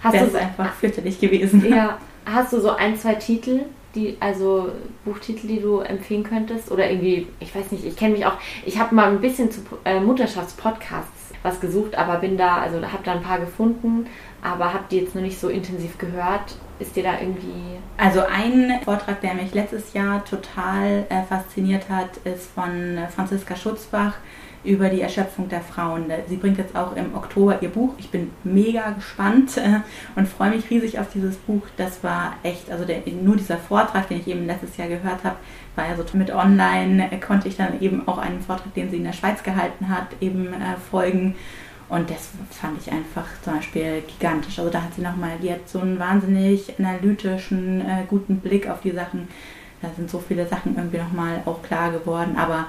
wäre es einfach fürchterlich gewesen. Ja, hast du so ein, zwei Titel, die, also Buchtitel, die du empfehlen könntest? Oder irgendwie, ich weiß nicht, ich kenne mich auch, ich habe mal ein bisschen zu äh, Mutterschaftspodcasts was gesucht, aber bin da, also habe da ein paar gefunden, aber habe die jetzt noch nicht so intensiv gehört. Ist dir da irgendwie. Also ein Vortrag, der mich letztes Jahr total äh, fasziniert hat, ist von Franziska Schutzbach über die Erschöpfung der Frauen. Sie bringt jetzt auch im Oktober ihr Buch. Ich bin mega gespannt äh, und freue mich riesig auf dieses Buch. Das war echt, also der, nur dieser Vortrag, den ich eben letztes Jahr gehört habe, war ja so mit online, äh, konnte ich dann eben auch einen Vortrag, den sie in der Schweiz gehalten hat, eben äh, folgen. Und das fand ich einfach zum Beispiel gigantisch. Also da hat sie nochmal, die hat so einen wahnsinnig analytischen, äh, guten Blick auf die Sachen. Da sind so viele Sachen irgendwie nochmal auch klar geworden. Aber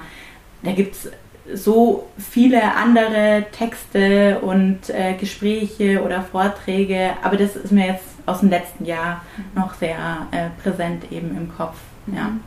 da gibt es so viele andere Texte und äh, Gespräche oder Vorträge. Aber das ist mir jetzt aus dem letzten Jahr noch sehr äh, präsent eben im Kopf. Ja. Mhm.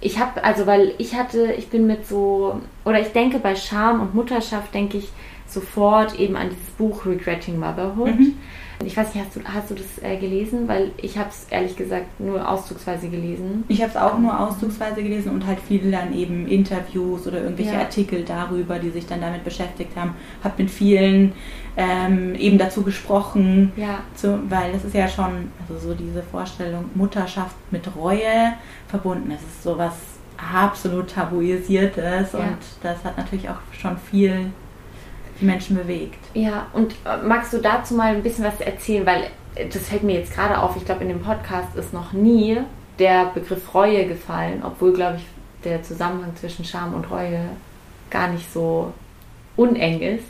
Ich habe, also weil ich hatte, ich bin mit so, oder ich denke bei Scham und Mutterschaft, denke ich, sofort eben an dieses Buch Regretting Motherhood. Mhm. Ich weiß nicht, hast du, hast du das äh, gelesen? Weil ich habe es ehrlich gesagt nur auszugsweise gelesen. Ich habe es auch nur auszugsweise gelesen und halt viele dann eben Interviews oder irgendwelche ja. Artikel darüber, die sich dann damit beschäftigt haben. Habe mit vielen ähm, eben dazu gesprochen, ja. zu, weil das ist ja schon, also so diese Vorstellung Mutterschaft mit Reue verbunden. Es ist sowas absolut tabuisiertes ja. und das hat natürlich auch schon viel Menschen bewegt. Ja, und äh, magst du dazu mal ein bisschen was erzählen? Weil äh, das fällt mir jetzt gerade auf. Ich glaube, in dem Podcast ist noch nie der Begriff Reue gefallen, obwohl, glaube ich, der Zusammenhang zwischen Scham und Reue gar nicht so uneng ist.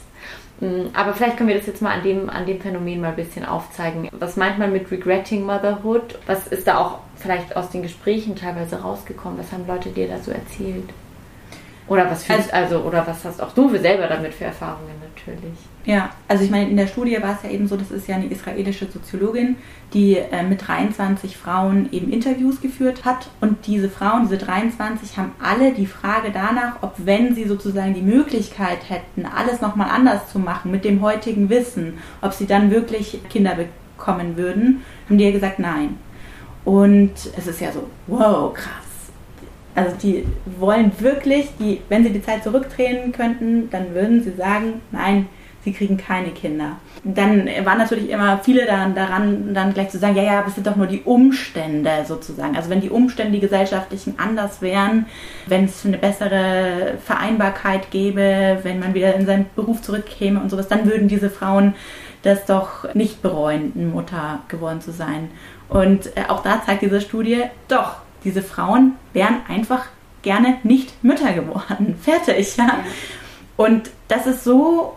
Mm, aber vielleicht können wir das jetzt mal an dem, an dem Phänomen mal ein bisschen aufzeigen. Was meint man mit Regretting Motherhood? Was ist da auch vielleicht aus den Gesprächen teilweise rausgekommen? Was haben Leute dir da so erzählt? Oder was fühlst, also, also, oder was hast auch du für selber damit für Erfahrungen natürlich? Ja, also ich meine, in der Studie war es ja eben so, das ist ja eine israelische Soziologin, die äh, mit 23 Frauen eben Interviews geführt hat. Und diese Frauen, diese 23, haben alle die Frage danach, ob wenn sie sozusagen die Möglichkeit hätten, alles nochmal anders zu machen mit dem heutigen Wissen, ob sie dann wirklich Kinder bekommen würden, haben die ja gesagt, nein. Und es ist ja so, wow, krass also die wollen wirklich, die, wenn sie die Zeit zurückdrehen könnten, dann würden sie sagen, nein, sie kriegen keine Kinder. Dann waren natürlich immer viele daran, daran, dann gleich zu sagen, ja, ja, es sind doch nur die Umstände sozusagen. Also wenn die Umstände, die gesellschaftlichen anders wären, wenn es eine bessere Vereinbarkeit gäbe, wenn man wieder in seinen Beruf zurückkäme und sowas, dann würden diese Frauen das doch nicht bereuen, Mutter geworden zu sein. Und äh, auch da zeigt diese Studie, doch, diese Frauen wären einfach gerne nicht Mütter geworden. Fertig, ja. Und das ist so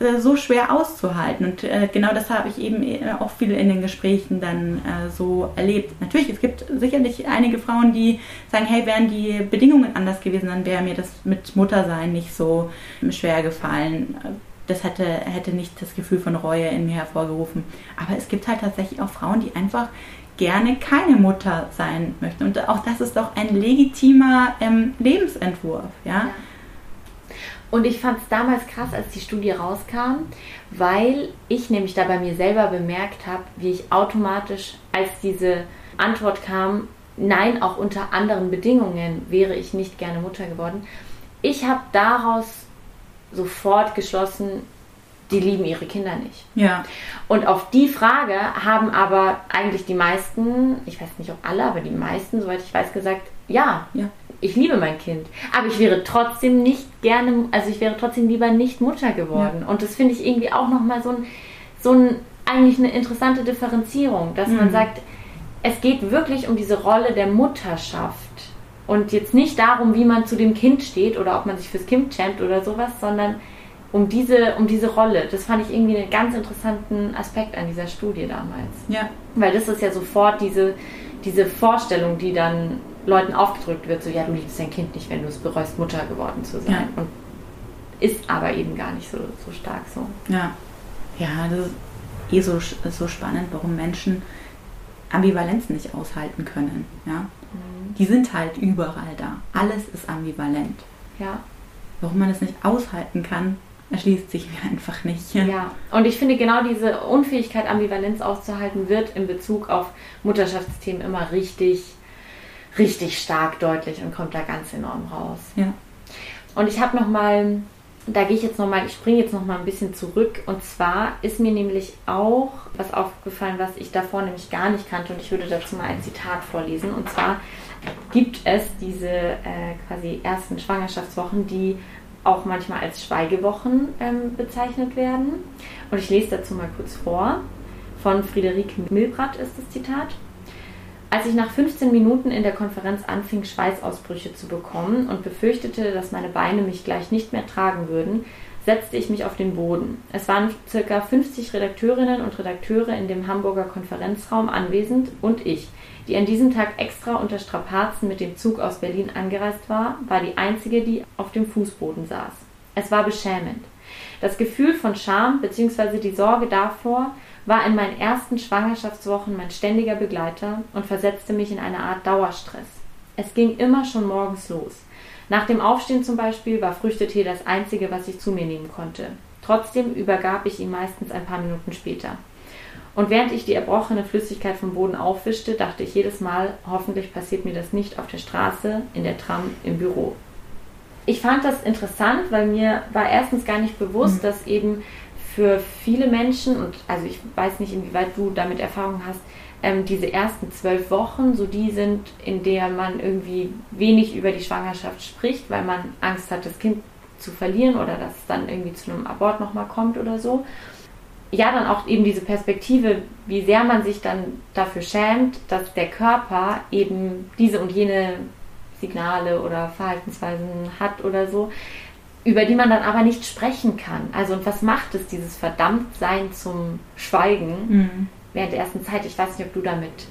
äh, so schwer auszuhalten. Und äh, genau das habe ich eben äh, auch viel in den Gesprächen dann so erlebt. Natürlich, es gibt sicherlich einige Frauen, die sagen, hey, wären die Bedingungen anders gewesen, dann wäre mir das mit Muttersein nicht so schwer gefallen. Das hätte, hätte nicht das Gefühl von Reue in mir hervorgerufen. Aber es gibt halt tatsächlich auch Frauen, die einfach gerne keine Mutter sein möchten. Und auch das ist doch ein legitimer ähm, Lebensentwurf. ja? ja und ich fand es damals krass, als die Studie rauskam, weil ich nämlich da bei mir selber bemerkt habe, wie ich automatisch, als diese Antwort kam, nein, auch unter anderen Bedingungen wäre ich nicht gerne Mutter geworden. Ich habe daraus sofort geschlossen, die lieben ihre Kinder nicht. Ja. Und auf die Frage haben aber eigentlich die meisten, ich weiß nicht ob alle, aber die meisten, soweit ich weiß, gesagt, ja, ja ich liebe mein Kind, aber ich wäre trotzdem nicht gerne, also ich wäre trotzdem lieber nicht Mutter geworden. Ja. Und das finde ich irgendwie auch nochmal so ein, so ein, eigentlich eine interessante Differenzierung, dass mhm. man sagt, es geht wirklich um diese Rolle der Mutterschaft und jetzt nicht darum, wie man zu dem Kind steht oder ob man sich fürs Kind schämt oder sowas, sondern um diese, um diese Rolle. Das fand ich irgendwie einen ganz interessanten Aspekt an dieser Studie damals. Ja. Weil das ist ja sofort diese, diese Vorstellung, die dann Leuten aufgedrückt wird, so ja, du liebst dein Kind nicht, wenn du es bereust, Mutter geworden zu sein. Ja. Und ist aber eben gar nicht so, so stark so. Ja. Ja, das ist eh so, so spannend, warum Menschen Ambivalenz nicht aushalten können. Ja? Mhm. Die sind halt überall da. Alles ist ambivalent. Ja. Warum man es nicht aushalten kann, erschließt sich mir einfach nicht. Ja, und ich finde genau diese Unfähigkeit, Ambivalenz auszuhalten, wird in Bezug auf Mutterschaftsthemen immer richtig richtig stark deutlich und kommt da ganz enorm raus. Ja. Und ich habe noch mal, da gehe ich jetzt noch mal, ich springe jetzt noch mal ein bisschen zurück. Und zwar ist mir nämlich auch was aufgefallen, was ich davor nämlich gar nicht kannte. Und ich würde dazu mal ein Zitat vorlesen. Und zwar gibt es diese äh, quasi ersten Schwangerschaftswochen, die auch manchmal als Schweigewochen ähm, bezeichnet werden. Und ich lese dazu mal kurz vor. Von Friederike Milbrat ist das Zitat. Als ich nach 15 Minuten in der Konferenz anfing, Schweißausbrüche zu bekommen und befürchtete, dass meine Beine mich gleich nicht mehr tragen würden, setzte ich mich auf den Boden. Es waren ca. 50 Redakteurinnen und Redakteure in dem Hamburger Konferenzraum anwesend und ich, die an diesem Tag extra unter Strapazen mit dem Zug aus Berlin angereist war, war die einzige, die auf dem Fußboden saß. Es war beschämend. Das Gefühl von Scham bzw. die Sorge davor, war in meinen ersten Schwangerschaftswochen mein ständiger Begleiter und versetzte mich in eine Art Dauerstress. Es ging immer schon morgens los. Nach dem Aufstehen zum Beispiel war Früchtetee das einzige, was ich zu mir nehmen konnte. Trotzdem übergab ich ihn meistens ein paar Minuten später. Und während ich die erbrochene Flüssigkeit vom Boden aufwischte, dachte ich jedes Mal, hoffentlich passiert mir das nicht auf der Straße, in der Tram, im Büro. Ich fand das interessant, weil mir war erstens gar nicht bewusst, mhm. dass eben für viele Menschen, und also ich weiß nicht, inwieweit du damit Erfahrung hast, ähm, diese ersten zwölf Wochen, so die sind, in der man irgendwie wenig über die Schwangerschaft spricht, weil man Angst hat, das Kind zu verlieren oder dass es dann irgendwie zu einem Abort nochmal kommt oder so. Ja, dann auch eben diese Perspektive, wie sehr man sich dann dafür schämt, dass der Körper eben diese und jene Signale oder Verhaltensweisen hat oder so, über die man dann aber nicht sprechen kann. Also und was macht es, dieses Verdammtsein zum Schweigen mhm. während der ersten Zeit? Ich weiß nicht, ob du damit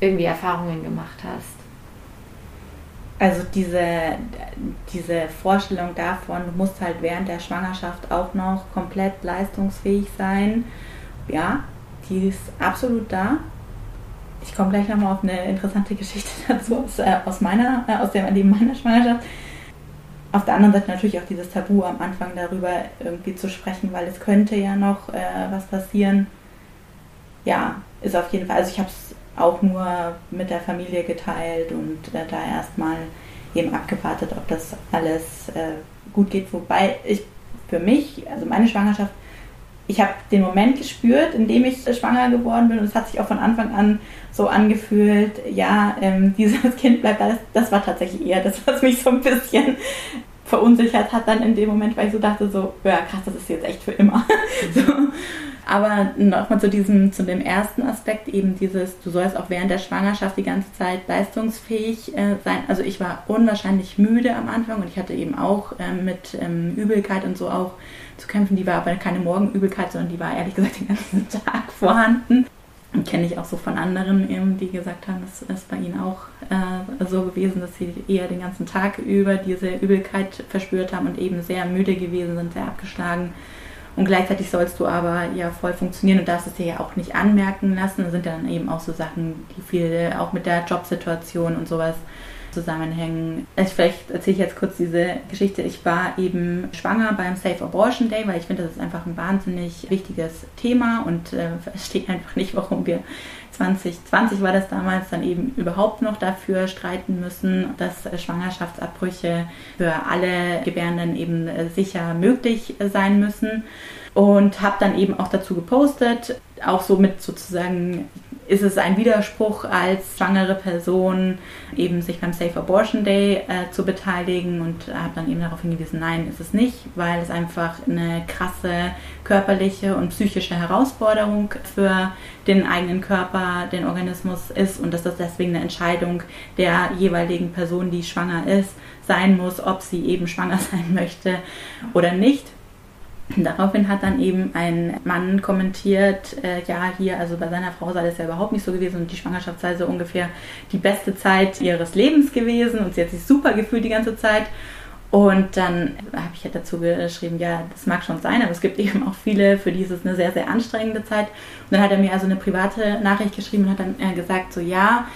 irgendwie Erfahrungen gemacht hast. Also diese, diese Vorstellung davon, du musst halt während der Schwangerschaft auch noch komplett leistungsfähig sein, ja, die ist absolut da. Ich komme gleich nochmal auf eine interessante Geschichte dazu aus, äh, aus meiner, äh, aus dem Erleben meiner Schwangerschaft auf der anderen Seite natürlich auch dieses Tabu am Anfang darüber irgendwie zu sprechen, weil es könnte ja noch äh, was passieren. Ja, ist auf jeden Fall. Also ich habe es auch nur mit der Familie geteilt und äh, da erstmal eben abgewartet, ob das alles äh, gut geht. Wobei ich für mich, also meine Schwangerschaft, ich habe den Moment gespürt, in dem ich schwanger geworden bin und es hat sich auch von Anfang an so angefühlt, ja, ähm, dieses Kind bleibt da. Das, das war tatsächlich eher das, was mich so ein bisschen verunsichert hat dann in dem Moment, weil ich so dachte, so, ja krass, das ist jetzt echt für immer. so. Aber nochmal zu diesem, zu dem ersten Aspekt, eben dieses, du sollst auch während der Schwangerschaft die ganze Zeit leistungsfähig äh, sein. Also ich war unwahrscheinlich müde am Anfang und ich hatte eben auch äh, mit ähm, Übelkeit und so auch zu kämpfen. Die war aber keine Morgenübelkeit, sondern die war ehrlich gesagt den ganzen Tag vorhanden. Kenne ich auch so von anderen, eben, die gesagt haben, das ist bei ihnen auch äh, so gewesen, dass sie eher den ganzen Tag über diese Übelkeit verspürt haben und eben sehr müde gewesen sind, sehr abgeschlagen. Und gleichzeitig sollst du aber ja voll funktionieren und darfst es dir ja auch nicht anmerken lassen. Das sind dann eben auch so Sachen, die viel auch mit der Jobsituation und sowas zusammenhängen. Also vielleicht erzähle ich jetzt kurz diese Geschichte. Ich war eben schwanger beim Safe Abortion Day, weil ich finde, das ist einfach ein wahnsinnig wichtiges Thema und äh, verstehe einfach nicht, warum wir 2020 war das damals dann eben überhaupt noch dafür streiten müssen, dass Schwangerschaftsabbrüche für alle Gebärenden eben äh, sicher möglich sein müssen. Und habe dann eben auch dazu gepostet, auch so mit sozusagen ist es ein Widerspruch als schwangere Person eben sich beim Safe Abortion Day äh, zu beteiligen und habe dann eben darauf hingewiesen, nein, ist es nicht, weil es einfach eine krasse körperliche und psychische Herausforderung für den eigenen Körper, den Organismus ist und dass das deswegen eine Entscheidung der jeweiligen Person, die schwanger ist, sein muss, ob sie eben schwanger sein möchte oder nicht. Daraufhin hat dann eben ein Mann kommentiert, äh, ja, hier, also bei seiner Frau sei das ja überhaupt nicht so gewesen und die Schwangerschaft sei so ungefähr die beste Zeit ihres Lebens gewesen und sie hat sich super gefühlt die ganze Zeit. Und dann habe ich dazu geschrieben, ja, das mag schon sein, aber es gibt eben auch viele, für die ist es eine sehr, sehr anstrengende Zeit. Und dann hat er mir also eine private Nachricht geschrieben und hat dann äh, gesagt, so ja,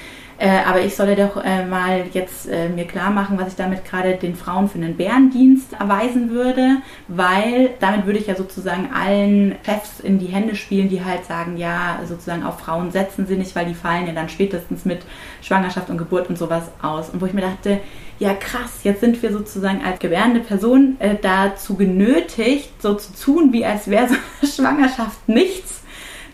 äh, aber ich solle doch äh, mal jetzt äh, mir klar machen, was ich damit gerade den Frauen für einen Bärendienst erweisen würde, weil damit würde ich ja sozusagen allen Chefs in die Hände spielen, die halt sagen, ja, sozusagen auf Frauen setzen sie nicht, weil die fallen ja dann spätestens mit Schwangerschaft und Geburt und sowas aus. Und wo ich mir dachte, ja krass, jetzt sind wir sozusagen als gebärende Person äh, dazu genötigt, so zu tun, wie als wäre so eine Schwangerschaft nichts,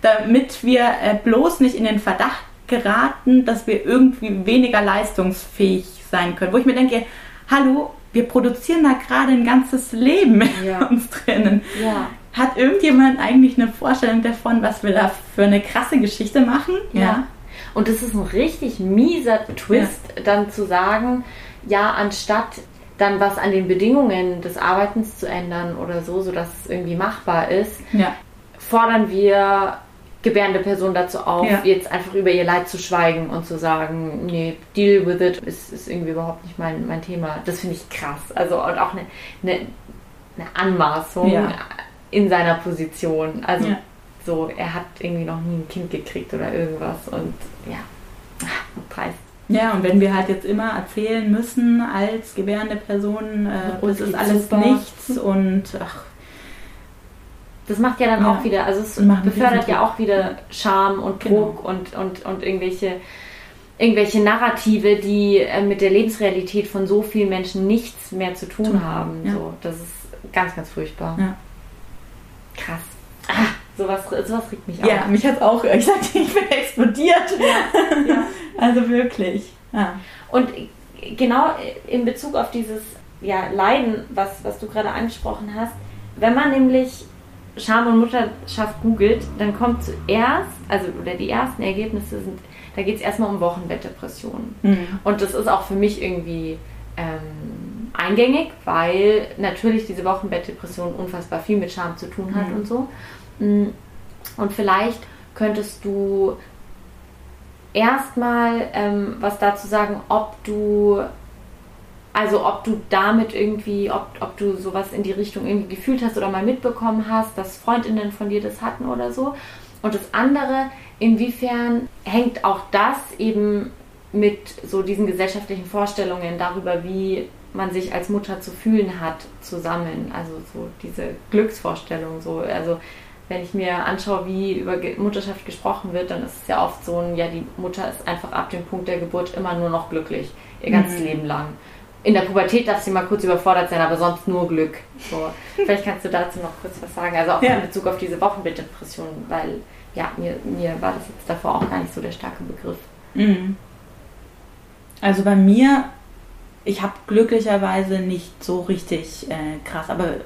damit wir äh, bloß nicht in den Verdacht geraten, dass wir irgendwie weniger leistungsfähig sein können. Wo ich mir denke, hallo, wir produzieren da gerade ein ganzes Leben ja. in uns drinnen. Ja. Hat irgendjemand eigentlich eine Vorstellung davon, was wir da für eine krasse Geschichte machen? Ja. ja. Und das ist ein richtig mieser Twist, dann zu sagen, ja, anstatt dann was an den Bedingungen des Arbeitens zu ändern oder so, sodass es irgendwie machbar ist, fordern wir gebärende Person dazu auf, ja. jetzt einfach über ihr Leid zu schweigen und zu sagen, nee, deal with it ist, ist irgendwie überhaupt nicht mein, mein Thema. Das finde ich krass. Also und auch eine, eine, eine Anmaßung ja. in seiner Position. Also ja. so, er hat irgendwie noch nie ein Kind gekriegt oder irgendwas und ja, dreist. Ja, und wenn wir halt jetzt immer erzählen müssen als gebärende Person, äh, das ist alles nichts und ach, das macht ja dann ja. auch wieder, also es befördert ja auch wieder Scham und genau. Druck genau. und, und, und irgendwelche, irgendwelche Narrative, die äh, mit der Lebensrealität von so vielen Menschen nichts mehr zu tun Tun. haben. Ja. So, das ist ganz, ganz furchtbar. Ja. Krass. Ah, sowas, sowas regt mich auf. Ja, mich hat auch, ich sagte, ich bin explodiert. Also wirklich. Und genau in Bezug auf dieses ja, Leiden, was, was du gerade angesprochen hast, wenn man nämlich Scham und Mutterschaft googelt, dann kommt zuerst, also oder die ersten Ergebnisse sind, da geht es erstmal um Wochenbettdepressionen. Mhm. Und das ist auch für mich irgendwie ähm, eingängig, weil natürlich diese Wochenbettdepression unfassbar viel mit Scham zu tun hat mhm. und so. Mm, und vielleicht könntest du erstmal ähm, was dazu sagen, ob du also ob du damit irgendwie, ob, ob du sowas in die Richtung irgendwie gefühlt hast oder mal mitbekommen hast, dass Freundinnen von dir das hatten oder so. Und das andere, inwiefern hängt auch das eben mit so diesen gesellschaftlichen Vorstellungen darüber, wie man sich als Mutter zu fühlen hat, zusammen. Also so diese Glücksvorstellung. So. Also wenn ich mir anschaue, wie über Mutterschaft gesprochen wird, dann ist es ja oft so ein, ja, die Mutter ist einfach ab dem Punkt der Geburt immer nur noch glücklich, ihr ganzes mhm. Leben lang in der Pubertät darf sie mal kurz überfordert sein, aber sonst nur Glück. So, vielleicht kannst du dazu noch kurz was sagen, also auch ja. in Bezug auf diese Wochenbilddepression, weil ja, mir, mir war das jetzt davor auch gar nicht so der starke Begriff. Mhm. Also bei mir ich habe glücklicherweise nicht so richtig äh, krass, aber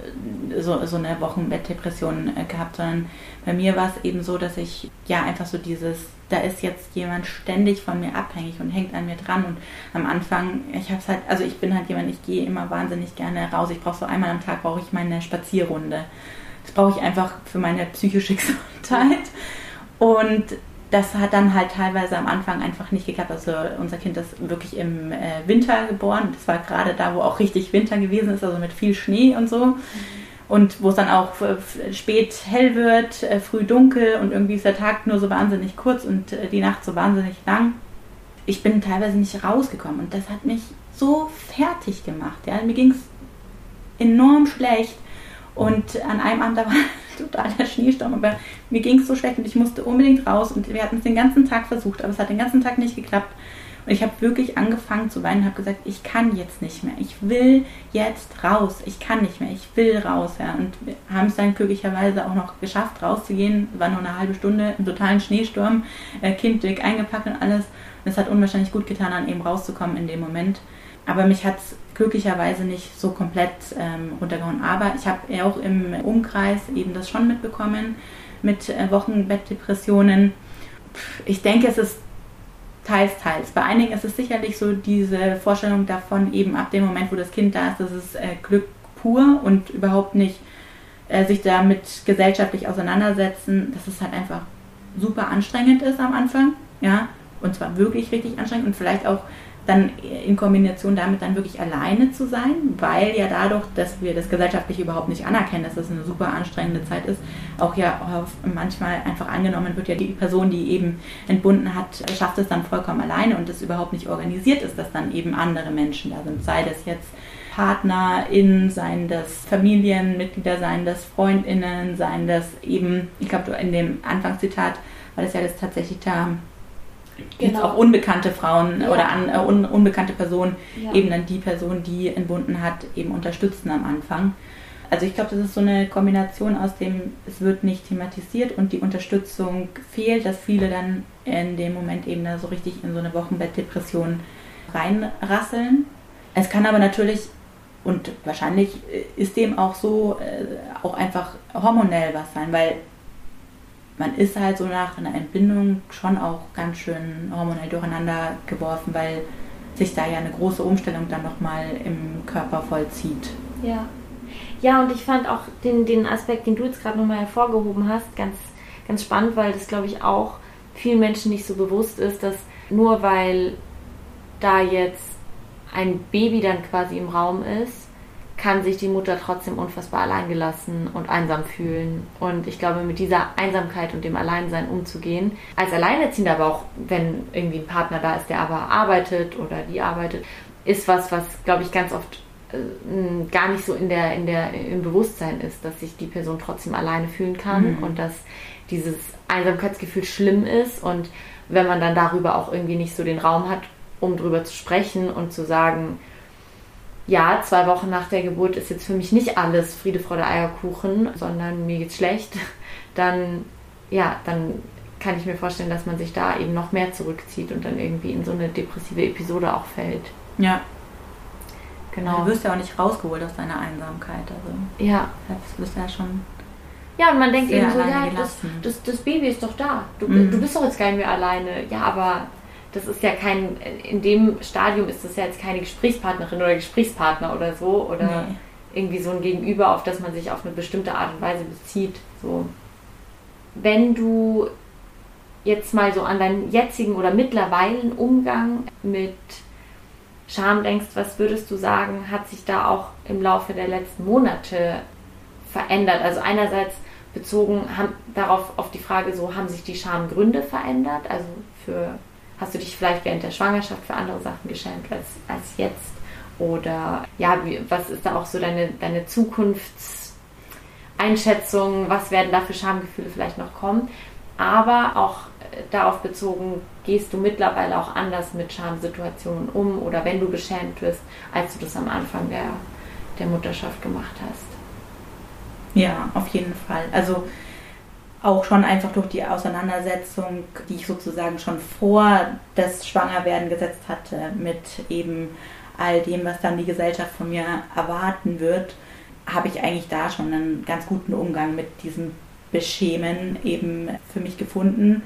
so, so eine Wochenbettdepression äh, gehabt, sondern bei mir war es eben so, dass ich ja einfach so dieses, da ist jetzt jemand ständig von mir abhängig und hängt an mir dran und am Anfang, ich habe es halt, also ich bin halt jemand, ich gehe immer wahnsinnig gerne raus. Ich brauche so einmal am Tag brauche ich meine Spazierrunde. Das brauche ich einfach für meine psychische Gesundheit. Und das hat dann halt teilweise am Anfang einfach nicht geklappt. Also unser Kind ist wirklich im äh, Winter geboren. Das war gerade da, wo auch richtig Winter gewesen ist, also mit viel Schnee und so. Und wo es dann auch spät hell wird, äh, früh dunkel und irgendwie ist der Tag nur so wahnsinnig kurz und äh, die Nacht so wahnsinnig lang. Ich bin teilweise nicht rausgekommen und das hat mich so fertig gemacht. Ja? Mir ging es enorm schlecht. Und an einem Abend, da war totaler Schneesturm, aber mir ging es so schlecht und ich musste unbedingt raus und wir hatten es den ganzen Tag versucht, aber es hat den ganzen Tag nicht geklappt. Und ich habe wirklich angefangen zu weinen, habe gesagt, ich kann jetzt nicht mehr, ich will jetzt raus, ich kann nicht mehr, ich will raus. Ja. Und wir haben es dann glücklicherweise auch noch geschafft, rauszugehen. War nur eine halbe Stunde im totalen Schneesturm, äh, Kind dick eingepackt und alles. Und es hat unwahrscheinlich gut getan, dann eben rauszukommen in dem Moment. Aber mich hat es glücklicherweise nicht so komplett ähm, runtergehauen. Aber ich habe auch im Umkreis eben das schon mitbekommen mit äh, Wochenbettdepressionen. Ich denke, es ist teils, teils. Bei einigen ist es sicherlich so diese Vorstellung davon, eben ab dem Moment, wo das Kind da ist, das ist äh, Glück pur und überhaupt nicht äh, sich damit gesellschaftlich auseinandersetzen, dass es halt einfach super anstrengend ist am Anfang. Ja, und zwar wirklich richtig anstrengend und vielleicht auch dann in Kombination damit dann wirklich alleine zu sein, weil ja dadurch, dass wir das gesellschaftlich überhaupt nicht anerkennen, dass das eine super anstrengende Zeit ist, auch ja manchmal einfach angenommen wird, ja die Person, die eben entbunden hat, schafft es dann vollkommen alleine und es überhaupt nicht organisiert ist, dass dann eben andere Menschen da sind, sei das jetzt PartnerInnen, seien das Familienmitglieder, seien das FreundInnen, seien das eben, ich glaube in dem Anfangszitat war das ja das tatsächlich da genau. auch unbekannte Frauen ja. oder an, äh, un, unbekannte Personen ja. eben dann die Person, die entbunden hat, eben unterstützen am Anfang. Also ich glaube, das ist so eine Kombination aus dem, es wird nicht thematisiert und die Unterstützung fehlt, dass viele dann in dem Moment eben da so richtig in so eine Wochenbettdepression reinrasseln. Es kann aber natürlich und wahrscheinlich ist dem auch so äh, auch einfach hormonell was sein, weil man ist halt so nach einer Entbindung schon auch ganz schön hormonell durcheinander geworfen, weil sich da ja eine große Umstellung dann nochmal im Körper vollzieht. Ja. Ja, und ich fand auch den, den Aspekt, den du jetzt gerade nochmal hervorgehoben hast, ganz, ganz spannend, weil das, glaube ich, auch vielen Menschen nicht so bewusst ist, dass nur weil da jetzt ein Baby dann quasi im Raum ist, kann sich die Mutter trotzdem unfassbar alleingelassen und einsam fühlen. Und ich glaube, mit dieser Einsamkeit und dem Alleinsein umzugehen, als Alleinerziehender, aber auch wenn irgendwie ein Partner da ist, der aber arbeitet oder die arbeitet, ist was, was, glaube ich, ganz oft äh, gar nicht so in der, in der, im Bewusstsein ist, dass sich die Person trotzdem alleine fühlen kann mhm. und dass dieses Einsamkeitsgefühl schlimm ist und wenn man dann darüber auch irgendwie nicht so den Raum hat, um drüber zu sprechen und zu sagen, ja, zwei Wochen nach der Geburt ist jetzt für mich nicht alles Friede, Freude, Eierkuchen, sondern mir geht's schlecht, dann, ja, dann kann ich mir vorstellen, dass man sich da eben noch mehr zurückzieht und dann irgendwie in so eine depressive Episode auch fällt. Ja. Genau. Du wirst ja auch nicht rausgeholt aus deiner Einsamkeit. Also ja. Du bist ja schon. Ja, und man denkt eben so, ja, das, das, das, Baby ist doch da. Du, mhm. du bist doch jetzt gar nicht mehr alleine. Ja, aber das ist ja kein, in dem Stadium ist das ja jetzt keine Gesprächspartnerin oder Gesprächspartner oder so oder nee. irgendwie so ein Gegenüber, auf das man sich auf eine bestimmte Art und Weise bezieht. So. Wenn du jetzt mal so an deinen jetzigen oder mittlerweile Umgang mit Scham denkst, was würdest du sagen, hat sich da auch im Laufe der letzten Monate verändert? Also einerseits bezogen haben, darauf auf die Frage so, haben sich die Schamgründe verändert? Also für Hast du dich vielleicht während der Schwangerschaft für andere Sachen geschämt als, als jetzt? Oder ja, wie, was ist da auch so deine, deine Zukunftseinschätzung? Was werden da für Schamgefühle vielleicht noch kommen? Aber auch äh, darauf bezogen, gehst du mittlerweile auch anders mit Schamsituationen um oder wenn du beschämt wirst, als du das am Anfang der, der Mutterschaft gemacht hast? Ja, auf jeden Fall. Also auch schon einfach durch die Auseinandersetzung, die ich sozusagen schon vor das Schwangerwerden gesetzt hatte, mit eben all dem, was dann die Gesellschaft von mir erwarten wird, habe ich eigentlich da schon einen ganz guten Umgang mit diesem Beschämen eben für mich gefunden.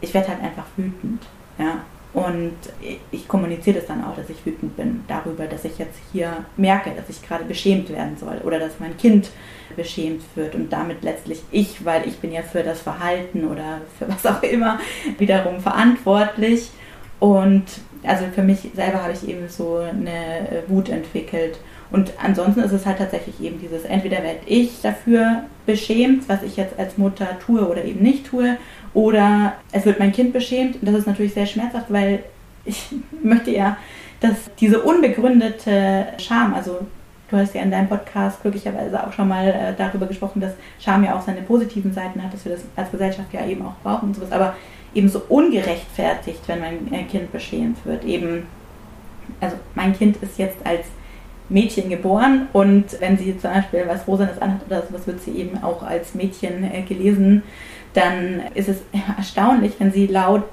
Ich werde halt einfach wütend. Ja? Und ich kommuniziere das dann auch, dass ich wütend bin darüber, dass ich jetzt hier merke, dass ich gerade beschämt werden soll oder dass mein Kind beschämt wird und damit letztlich ich, weil ich bin ja für das Verhalten oder für was auch immer wiederum verantwortlich. Und also für mich selber habe ich eben so eine Wut entwickelt. Und ansonsten ist es halt tatsächlich eben dieses, entweder werde ich dafür beschämt, was ich jetzt als Mutter tue oder eben nicht tue, oder es wird mein Kind beschämt. Das ist natürlich sehr schmerzhaft, weil ich möchte ja, dass diese unbegründete Scham, also du hast ja in deinem Podcast glücklicherweise auch schon mal äh, darüber gesprochen, dass Scham ja auch seine positiven Seiten hat, dass wir das als Gesellschaft ja eben auch brauchen und sowas, aber eben so ungerechtfertigt, wenn mein äh, Kind beschämt wird. Eben, also mein Kind ist jetzt als Mädchen geboren und wenn sie zum Beispiel was Rosanes anhat oder sowas, wird sie eben auch als Mädchen äh, gelesen dann ist es erstaunlich, wenn sie laut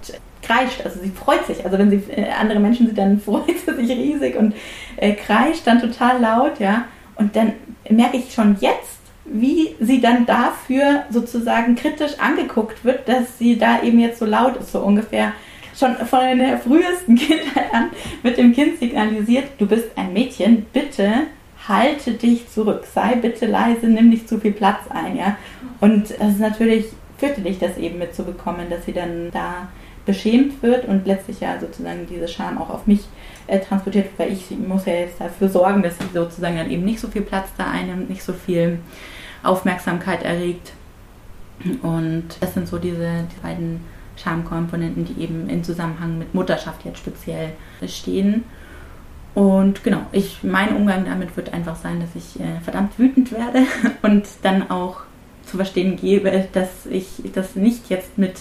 kreischt. Also sie freut sich. Also wenn sie äh, andere Menschen sieht, dann freut sie sich riesig und äh, kreischt dann total laut, ja. Und dann merke ich schon jetzt, wie sie dann dafür sozusagen kritisch angeguckt wird, dass sie da eben jetzt so laut ist, so ungefähr. Schon von der frühesten Kindheit an mit dem Kind signalisiert, du bist ein Mädchen, bitte halte dich zurück, sei bitte leise, nimm nicht zu viel Platz ein, ja. Und das ist natürlich fürchterlich, das eben mitzubekommen, dass sie dann da beschämt wird und letztlich ja sozusagen diese Scham auch auf mich äh, transportiert, weil ich muss ja jetzt dafür sorgen, dass sie sozusagen dann eben nicht so viel Platz da einnimmt, nicht so viel Aufmerksamkeit erregt. Und das sind so diese die beiden Schamkomponenten, die eben in Zusammenhang mit Mutterschaft jetzt speziell stehen. Und genau, ich, mein Umgang damit wird einfach sein, dass ich äh, verdammt wütend werde und dann auch zu verstehen gebe, dass ich das nicht jetzt mit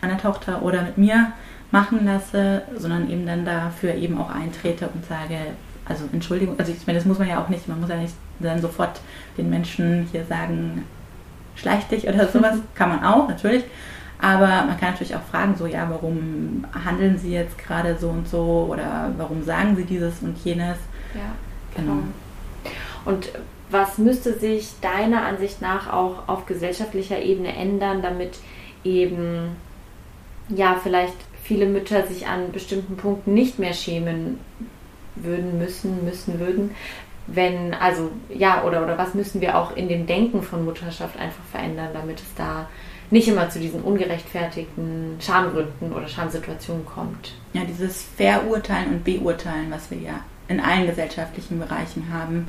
meiner Tochter oder mit mir machen lasse, sondern eben dann dafür eben auch eintrete und sage, also Entschuldigung, also ich meine, das muss man ja auch nicht, man muss ja nicht dann sofort den Menschen hier sagen, schleich dich oder sowas, kann man auch, natürlich. Aber man kann natürlich auch fragen, so, ja, warum handeln Sie jetzt gerade so und so oder warum sagen Sie dieses und jenes? Ja, genau. Und was müsste sich deiner Ansicht nach auch auf gesellschaftlicher Ebene ändern, damit eben ja vielleicht viele Mütter sich an bestimmten Punkten nicht mehr schämen würden, müssen, müssen würden, wenn, also ja, oder, oder was müssen wir auch in dem Denken von Mutterschaft einfach verändern, damit es da nicht immer zu diesen ungerechtfertigten Schamgründen oder Schamsituationen kommt. Ja, dieses Verurteilen und Beurteilen, was wir ja in allen gesellschaftlichen Bereichen haben,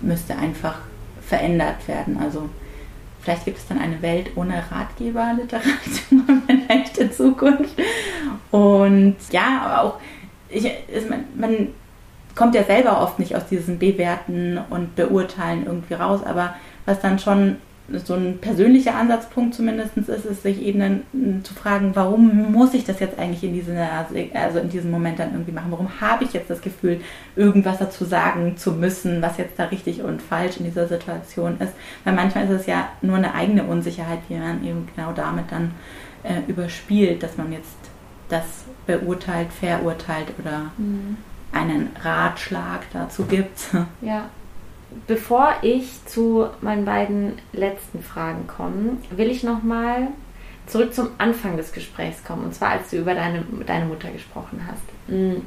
müsste einfach verändert werden. Also vielleicht gibt es dann eine Welt ohne Ratgeberliteratur vielleicht in Zukunft. Und ja, aber auch, ich, man, man kommt ja selber oft nicht aus diesem Bewerten und Beurteilen irgendwie raus, aber was dann schon so ein persönlicher Ansatzpunkt zumindest ist es, sich eben dann zu fragen, warum muss ich das jetzt eigentlich in, diese, also in diesem Moment dann irgendwie machen? Warum habe ich jetzt das Gefühl, irgendwas dazu sagen zu müssen, was jetzt da richtig und falsch in dieser Situation ist? Weil manchmal ist es ja nur eine eigene Unsicherheit, die man eben genau damit dann äh, überspielt, dass man jetzt das beurteilt, verurteilt oder mhm. einen Ratschlag dazu gibt. Ja, bevor ich zu meinen beiden letzten Fragen komme, will ich nochmal zurück zum Anfang des Gesprächs kommen. Und zwar, als du über deine, deine Mutter gesprochen hast. Mm,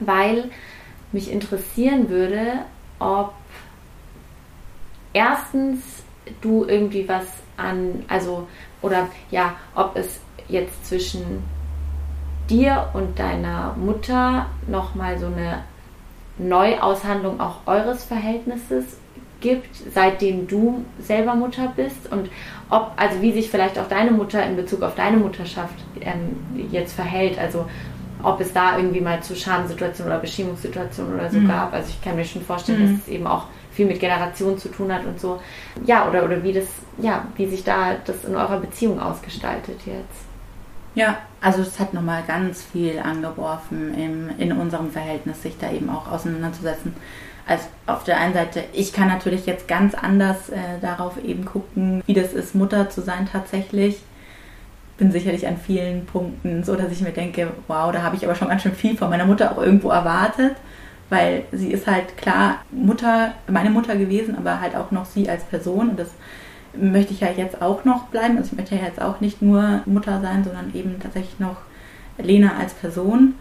weil mich interessieren würde, ob erstens du irgendwie was an, also, oder ja, ob es jetzt zwischen dir und deiner Mutter nochmal so eine Neuaushandlung auch eures Verhältnisses gibt, seitdem du selber Mutter bist und ob, also wie sich vielleicht auch deine Mutter in Bezug auf deine Mutterschaft ähm, jetzt verhält, also ob es da irgendwie mal zu Schamsituationen oder Beschämungssituationen oder so mhm. gab. Also ich kann mir schon vorstellen, mhm. dass es eben auch viel mit Generationen zu tun hat und so. Ja, oder, oder wie das, ja, wie sich da das in eurer Beziehung ausgestaltet jetzt. Ja, also es hat nochmal ganz viel angeworfen im, in unserem Verhältnis, sich da eben auch auseinanderzusetzen. Also auf der einen Seite, ich kann natürlich jetzt ganz anders äh, darauf eben gucken, wie das ist, Mutter zu sein tatsächlich. Bin sicherlich an vielen Punkten so, dass ich mir denke, wow, da habe ich aber schon ganz schön viel von meiner Mutter auch irgendwo erwartet. weil sie ist halt klar Mutter, meine Mutter gewesen, aber halt auch noch sie als Person und das möchte ich ja jetzt auch noch bleiben. Also ich möchte ja jetzt auch nicht nur Mutter sein, sondern eben tatsächlich noch Lena als Person.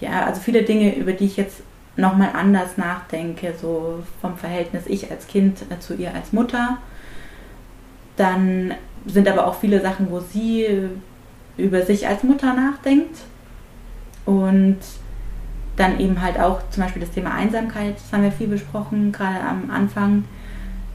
Ja, also viele Dinge, über die ich jetzt nochmal anders nachdenke, so vom Verhältnis ich als Kind äh, zu ihr als Mutter. Dann sind aber auch viele Sachen, wo sie über sich als Mutter nachdenkt. Und dann eben halt auch zum Beispiel das Thema Einsamkeit, das haben wir viel besprochen, gerade am Anfang.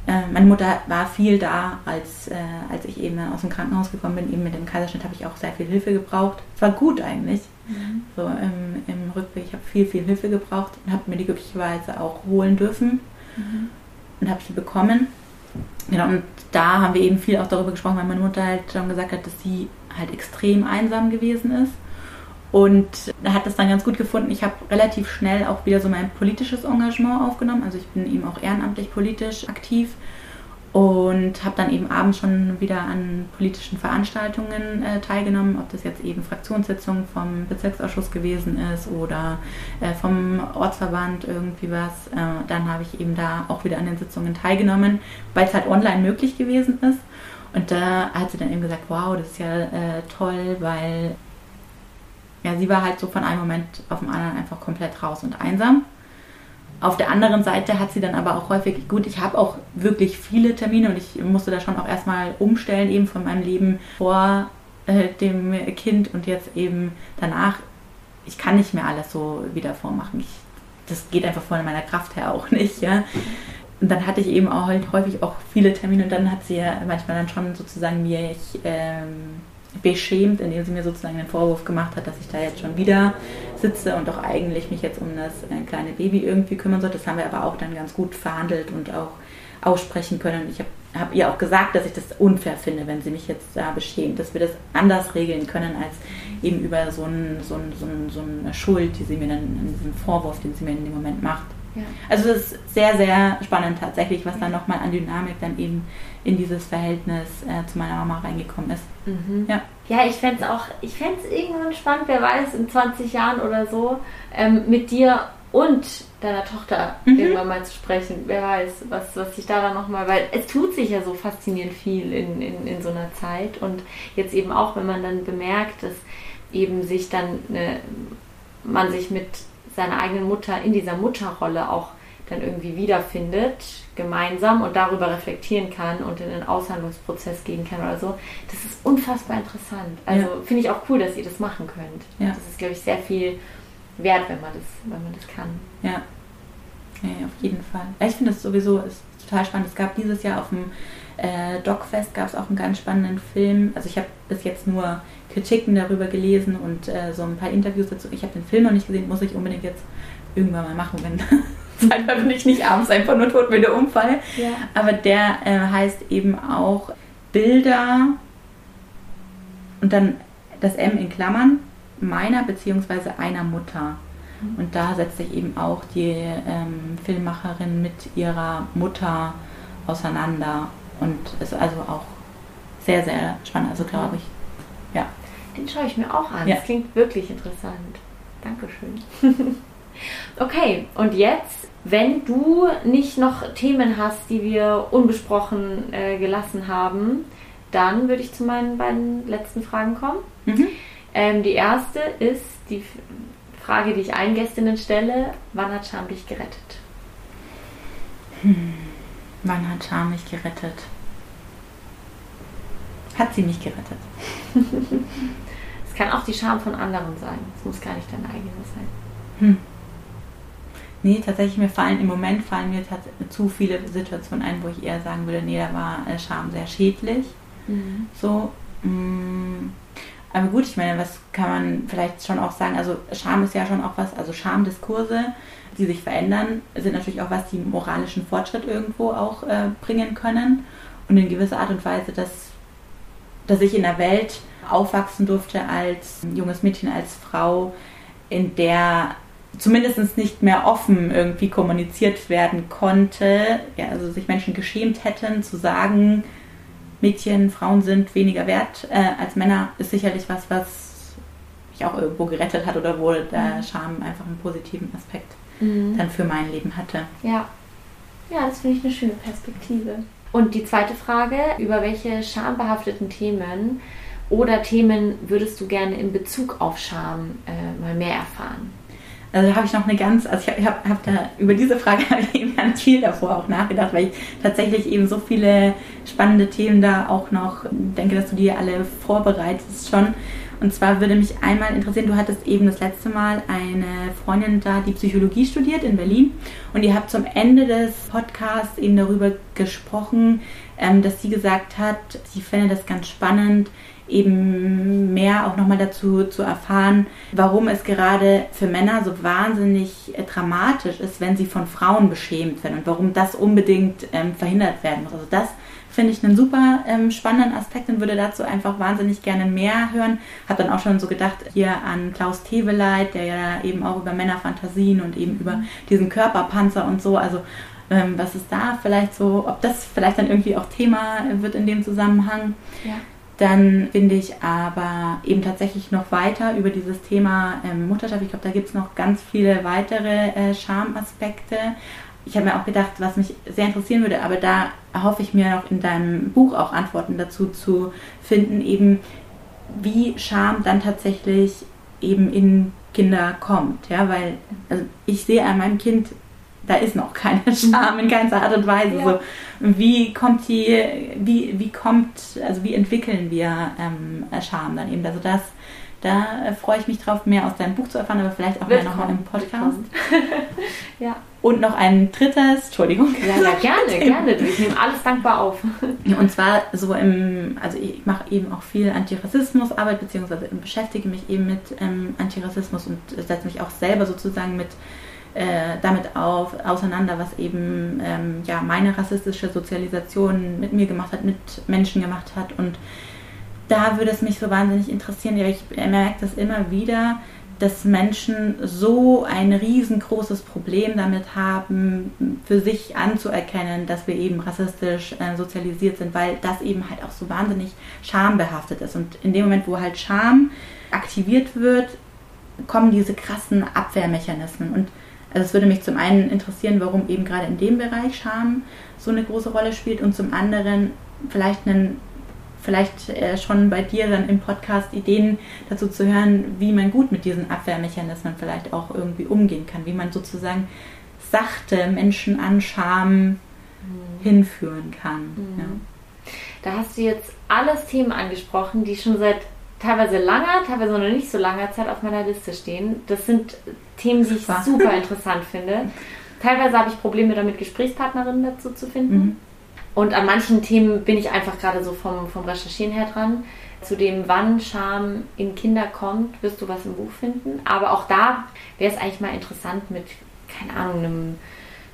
Äh, meine Mutter war viel da, als, äh, als ich eben aus dem Krankenhaus gekommen bin. Eben mit dem Kaiserschnitt habe ich auch sehr viel Hilfe gebraucht. Es war gut eigentlich. Mhm. So im, im Rückblick, ich habe viel, viel Hilfe gebraucht und habe mir die glücklicherweise auch holen dürfen mhm. und habe sie bekommen. Genau, und da haben wir eben viel auch darüber gesprochen, weil meine Mutter halt schon gesagt hat, dass sie halt extrem einsam gewesen ist. Und hat das dann ganz gut gefunden. Ich habe relativ schnell auch wieder so mein politisches Engagement aufgenommen. Also ich bin eben auch ehrenamtlich politisch aktiv und habe dann eben abends schon wieder an politischen Veranstaltungen äh, teilgenommen, ob das jetzt eben Fraktionssitzungen vom Bezirksausschuss gewesen ist oder äh, vom Ortsverband irgendwie was. Äh, dann habe ich eben da auch wieder an den Sitzungen teilgenommen, weil es halt online möglich gewesen ist. Und da hat sie dann eben gesagt, wow, das ist ja äh, toll, weil ja, sie war halt so von einem Moment auf den anderen einfach komplett raus und einsam. Auf der anderen Seite hat sie dann aber auch häufig, gut, ich habe auch wirklich viele Termine und ich musste da schon auch erstmal umstellen, eben von meinem Leben vor äh, dem Kind und jetzt eben danach. Ich kann nicht mehr alles so wieder vormachen. Ich, das geht einfach von meiner Kraft her auch nicht, ja. Und dann hatte ich eben auch halt häufig auch viele Termine und dann hat sie ja manchmal dann schon sozusagen mir, ich, ähm, beschämt, indem sie mir sozusagen den Vorwurf gemacht hat, dass ich da jetzt schon wieder sitze und doch eigentlich mich jetzt um das äh, kleine Baby irgendwie kümmern sollte. Das haben wir aber auch dann ganz gut verhandelt und auch aussprechen können. Ich habe hab ihr auch gesagt, dass ich das unfair finde, wenn sie mich jetzt da beschämt, dass wir das anders regeln können als eben über so, ein, so, ein, so, ein, so eine Schuld, die sie mir dann, diesen Vorwurf, den sie mir in dem Moment macht. Ja. Also es ist sehr, sehr spannend tatsächlich, was dann nochmal an Dynamik dann eben in dieses Verhältnis äh, zu meiner Mama reingekommen ist. Mhm. Ja. ja, ich fände es auch, ich fände es irgendwann spannend, wer weiß, in 20 Jahren oder so, ähm, mit dir und deiner Tochter mhm. irgendwann mal zu sprechen. Wer weiß, was, was sich da dann nochmal, weil es tut sich ja so faszinierend viel in, in, in so einer Zeit und jetzt eben auch, wenn man dann bemerkt, dass eben sich dann eine, man sich mit seiner eigenen Mutter in dieser Mutterrolle auch dann irgendwie wiederfindet, gemeinsam und darüber reflektieren kann und in einen Aushandlungsprozess gehen kann oder so. Das ist unfassbar interessant. Also ja. finde ich auch cool, dass ihr das machen könnt. Ja. Das ist, glaube ich, sehr viel wert, wenn man das, wenn man das kann. Ja. Ja, auf jeden Fall. Ich finde das sowieso ist total spannend. Es gab dieses Jahr auf dem äh, Docfest gab es auch einen ganz spannenden Film. Also ich habe bis jetzt nur Kritiken darüber gelesen und äh, so ein paar Interviews dazu. Ich habe den Film noch nicht gesehen, muss ich unbedingt jetzt irgendwann mal machen, wenn Zeitmal bin ich nicht abends einfach nur tot mit der Unfall. Ja. Aber der äh, heißt eben auch Bilder und dann das M in Klammern meiner bzw. einer Mutter. Mhm. Und da setzt sich eben auch die ähm, Filmmacherin mit ihrer Mutter auseinander und ist also auch sehr, sehr spannend, also glaube ich. Den schaue ich mir auch an. Ja. Das klingt wirklich interessant. Dankeschön. okay, und jetzt wenn du nicht noch Themen hast, die wir unbesprochen äh, gelassen haben, dann würde ich zu meinen beiden letzten Fragen kommen. Mhm. Ähm, die erste ist die Frage, die ich allen Gästinnen stelle: Wann hat Scham dich gerettet? Hm. Wann hat Scham mich gerettet? Hat sie mich gerettet? Kann auch die Scham von anderen sein. Es muss gar nicht deine eigene sein. Hm. Nee, tatsächlich, mir fallen im Moment fallen mir zu viele Situationen ein, wo ich eher sagen würde, nee, da war äh, Scham sehr schädlich. Mhm. So. Mh. Mm. Aber gut, ich meine, was kann man vielleicht schon auch sagen? Also Scham ist ja schon auch was, also Schamdiskurse, die sich verändern, sind natürlich auch was, die moralischen Fortschritt irgendwo auch äh, bringen können. Und in gewisser Art und Weise, dass, dass ich in einer Welt aufwachsen durfte als junges Mädchen, als Frau, in der zumindest nicht mehr offen irgendwie kommuniziert werden konnte, ja, also sich Menschen geschämt hätten zu sagen, Mädchen, Frauen sind weniger wert äh, als Männer, ist sicherlich was, was mich auch irgendwo gerettet hat oder wo der mhm. Scham einfach einen positiven Aspekt mhm. dann für mein Leben hatte. Ja, ja, das finde ich eine schöne Perspektive. Und die zweite Frage, über welche schambehafteten Themen oder Themen würdest du gerne in Bezug auf Scham äh, mal mehr erfahren? Also habe ich noch eine ganz, also ich habe hab da über diese Frage eben ganz viel davor auch nachgedacht, weil ich tatsächlich eben so viele spannende Themen da auch noch denke, dass du die alle vorbereitest schon. Und zwar würde mich einmal interessieren, du hattest eben das letzte Mal eine Freundin da, die Psychologie studiert in Berlin. Und ihr habt zum Ende des Podcasts eben darüber gesprochen, ähm, dass sie gesagt hat, sie fände das ganz spannend, eben mehr auch nochmal dazu zu erfahren, warum es gerade für Männer so wahnsinnig äh, dramatisch ist, wenn sie von Frauen beschämt werden und warum das unbedingt ähm, verhindert werden muss. Also das finde ich einen super ähm, spannenden Aspekt und würde dazu einfach wahnsinnig gerne mehr hören. Habe dann auch schon so gedacht hier an Klaus Teweleit, der ja eben auch über Männerfantasien und eben über diesen Körperpanzer und so, also ähm, was ist da vielleicht so, ob das vielleicht dann irgendwie auch Thema wird in dem Zusammenhang. Ja. Dann finde ich aber eben tatsächlich noch weiter über dieses Thema ähm, Mutterschaft. Ich glaube, da gibt es noch ganz viele weitere äh, Schamaspekte. Ich habe mir auch gedacht, was mich sehr interessieren würde, aber da hoffe ich mir noch in deinem Buch auch Antworten dazu zu finden, eben wie Scham dann tatsächlich eben in Kinder kommt. Ja, weil also ich sehe an meinem Kind da ist noch keine Scham in keinster Art und Weise. Ja. So, wie kommt die, wie, wie kommt, also wie entwickeln wir ähm, Scham dann eben? Also das, da äh, freue ich mich drauf, mehr aus deinem Buch zu erfahren, aber vielleicht auch mehr nochmal im Podcast. ja. Und noch ein drittes, Entschuldigung. Ja, ja, gerne, gerne. Ich nehme alles dankbar auf. Und zwar so im, also ich mache eben auch viel Antirassismusarbeit, beziehungsweise beschäftige mich eben mit ähm, Antirassismus und setze mich auch selber sozusagen mit äh, damit auf, auseinander, was eben ähm, ja, meine rassistische Sozialisation mit mir gemacht hat, mit Menschen gemacht hat. Und da würde es mich so wahnsinnig interessieren, ich merke das immer wieder, dass Menschen so ein riesengroßes Problem damit haben, für sich anzuerkennen, dass wir eben rassistisch äh, sozialisiert sind, weil das eben halt auch so wahnsinnig schambehaftet ist. Und in dem Moment, wo halt Scham aktiviert wird, kommen diese krassen Abwehrmechanismen. Und also es würde mich zum einen interessieren, warum eben gerade in dem Bereich Scham so eine große Rolle spielt und zum anderen vielleicht einen vielleicht äh, schon bei dir dann im Podcast Ideen dazu zu hören, wie man gut mit diesen Abwehrmechanismen vielleicht auch irgendwie umgehen kann, wie man sozusagen sachte Menschen an Scham mhm. hinführen kann. Mhm. Ja. Da hast du jetzt alles Themen angesprochen, die schon seit teilweise langer, teilweise noch nicht so langer Zeit auf meiner Liste stehen. Das sind Themen, die ich super, super interessant finde. Teilweise habe ich Probleme damit, Gesprächspartnerinnen dazu zu finden. Mhm. Und an manchen Themen bin ich einfach gerade so vom, vom Recherchieren her dran. Zu dem, wann Scham in Kinder kommt, wirst du was im Buch finden. Aber auch da wäre es eigentlich mal interessant, mit, keine Ahnung, einem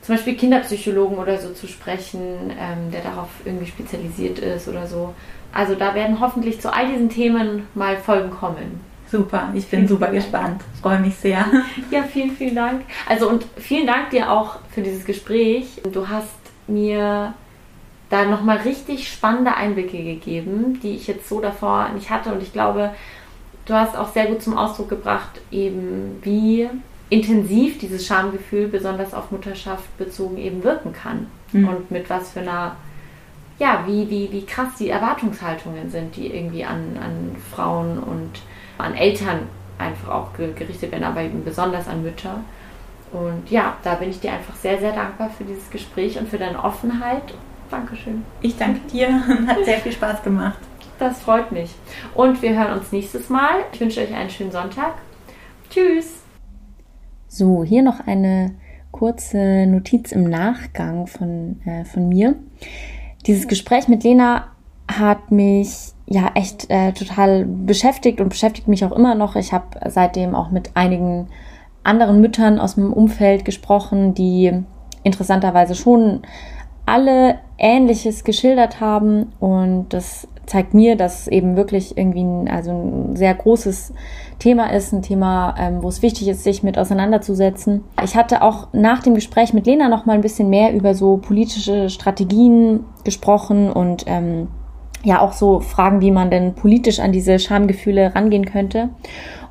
zum Beispiel Kinderpsychologen oder so zu sprechen, ähm, der darauf irgendwie spezialisiert ist oder so. Also da werden hoffentlich zu all diesen Themen mal Folgen kommen. Super, ich bin super gespannt. Freue mich sehr. Ja, vielen, vielen Dank. Also und vielen Dank dir auch für dieses Gespräch. Du hast mir da nochmal richtig spannende Einblicke gegeben, die ich jetzt so davor nicht hatte. Und ich glaube, du hast auch sehr gut zum Ausdruck gebracht, eben wie intensiv dieses Schamgefühl besonders auf Mutterschaft bezogen eben wirken kann. Mhm. Und mit was für einer ja, wie, wie, wie krass die Erwartungshaltungen sind, die irgendwie an, an Frauen und an Eltern einfach auch gerichtet werden, aber eben besonders an Mütter. Und ja, da bin ich dir einfach sehr, sehr dankbar für dieses Gespräch und für deine Offenheit. Dankeschön. Ich danke dir. Hat sehr viel Spaß gemacht. Das freut mich. Und wir hören uns nächstes Mal. Ich wünsche euch einen schönen Sonntag. Tschüss. So, hier noch eine kurze Notiz im Nachgang von, äh, von mir dieses Gespräch mit Lena hat mich ja echt äh, total beschäftigt und beschäftigt mich auch immer noch. Ich habe seitdem auch mit einigen anderen Müttern aus dem Umfeld gesprochen, die interessanterweise schon alle Ähnliches geschildert haben und das zeigt mir, dass eben wirklich irgendwie ein, also ein sehr großes Thema ist, ein Thema, ähm, wo es wichtig ist, sich mit auseinanderzusetzen. Ich hatte auch nach dem Gespräch mit Lena noch mal ein bisschen mehr über so politische Strategien gesprochen und ähm, ja auch so Fragen, wie man denn politisch an diese Schamgefühle rangehen könnte.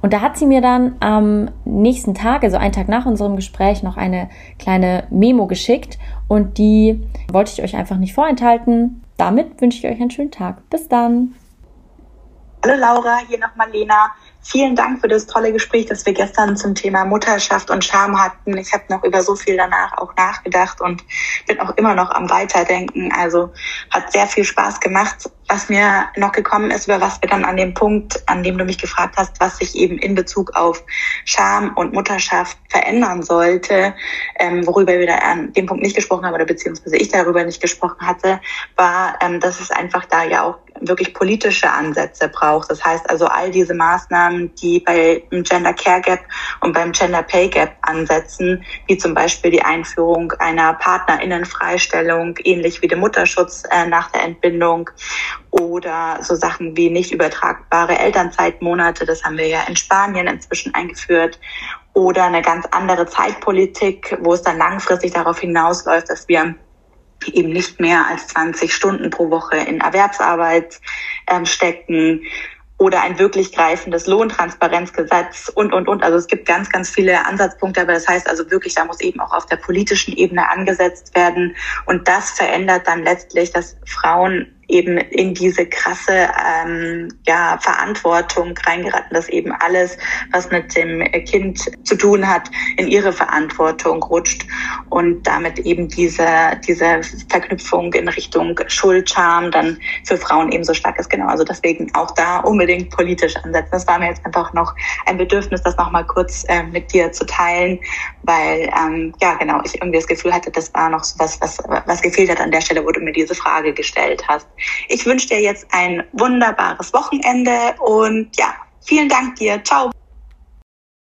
Und da hat sie mir dann am nächsten Tag, also einen Tag nach unserem Gespräch, noch eine kleine Memo geschickt und die wollte ich euch einfach nicht vorenthalten. Damit wünsche ich euch einen schönen Tag. Bis dann. Hallo Laura, hier nochmal Lena. Vielen Dank für das tolle Gespräch, das wir gestern zum Thema Mutterschaft und Scham hatten. Ich habe noch über so viel danach auch nachgedacht und bin auch immer noch am Weiterdenken. Also hat sehr viel Spaß gemacht. Was mir noch gekommen ist, über was wir dann an dem Punkt, an dem du mich gefragt hast, was sich eben in Bezug auf Scham und Mutterschaft verändern sollte, ähm, worüber wir da an dem Punkt nicht gesprochen haben oder beziehungsweise ich darüber nicht gesprochen hatte, war, ähm, dass es einfach da ja auch wirklich politische Ansätze braucht. Das heißt also all diese Maßnahmen, die bei dem Gender Care Gap und beim Gender Pay Gap ansetzen, wie zum Beispiel die Einführung einer Partnerinnenfreistellung, ähnlich wie dem Mutterschutz äh, nach der Entbindung oder so Sachen wie nicht übertragbare Elternzeitmonate, das haben wir ja in Spanien inzwischen eingeführt oder eine ganz andere Zeitpolitik, wo es dann langfristig darauf hinausläuft, dass wir eben nicht mehr als 20 Stunden pro Woche in Erwerbsarbeit ähm, stecken oder ein wirklich greifendes Lohntransparenzgesetz und, und, und. Also es gibt ganz, ganz viele Ansatzpunkte, aber das heißt also wirklich, da muss eben auch auf der politischen Ebene angesetzt werden. Und das verändert dann letztlich, dass Frauen eben in diese krasse ähm, ja, Verantwortung reingeraten, dass eben alles, was mit dem Kind zu tun hat, in ihre Verantwortung rutscht und damit eben diese, diese Verknüpfung in Richtung Schuldscham dann für Frauen eben so stark ist. Genau, also deswegen auch da unbedingt politisch ansetzen. Das war mir jetzt einfach noch ein Bedürfnis, das nochmal kurz äh, mit dir zu teilen, weil ähm, ja genau, ich irgendwie das Gefühl hatte, das war noch so was, was, was gefehlt hat an der Stelle, wo du mir diese Frage gestellt hast. Ich wünsche dir jetzt ein wunderbares Wochenende und ja, vielen Dank dir. Ciao.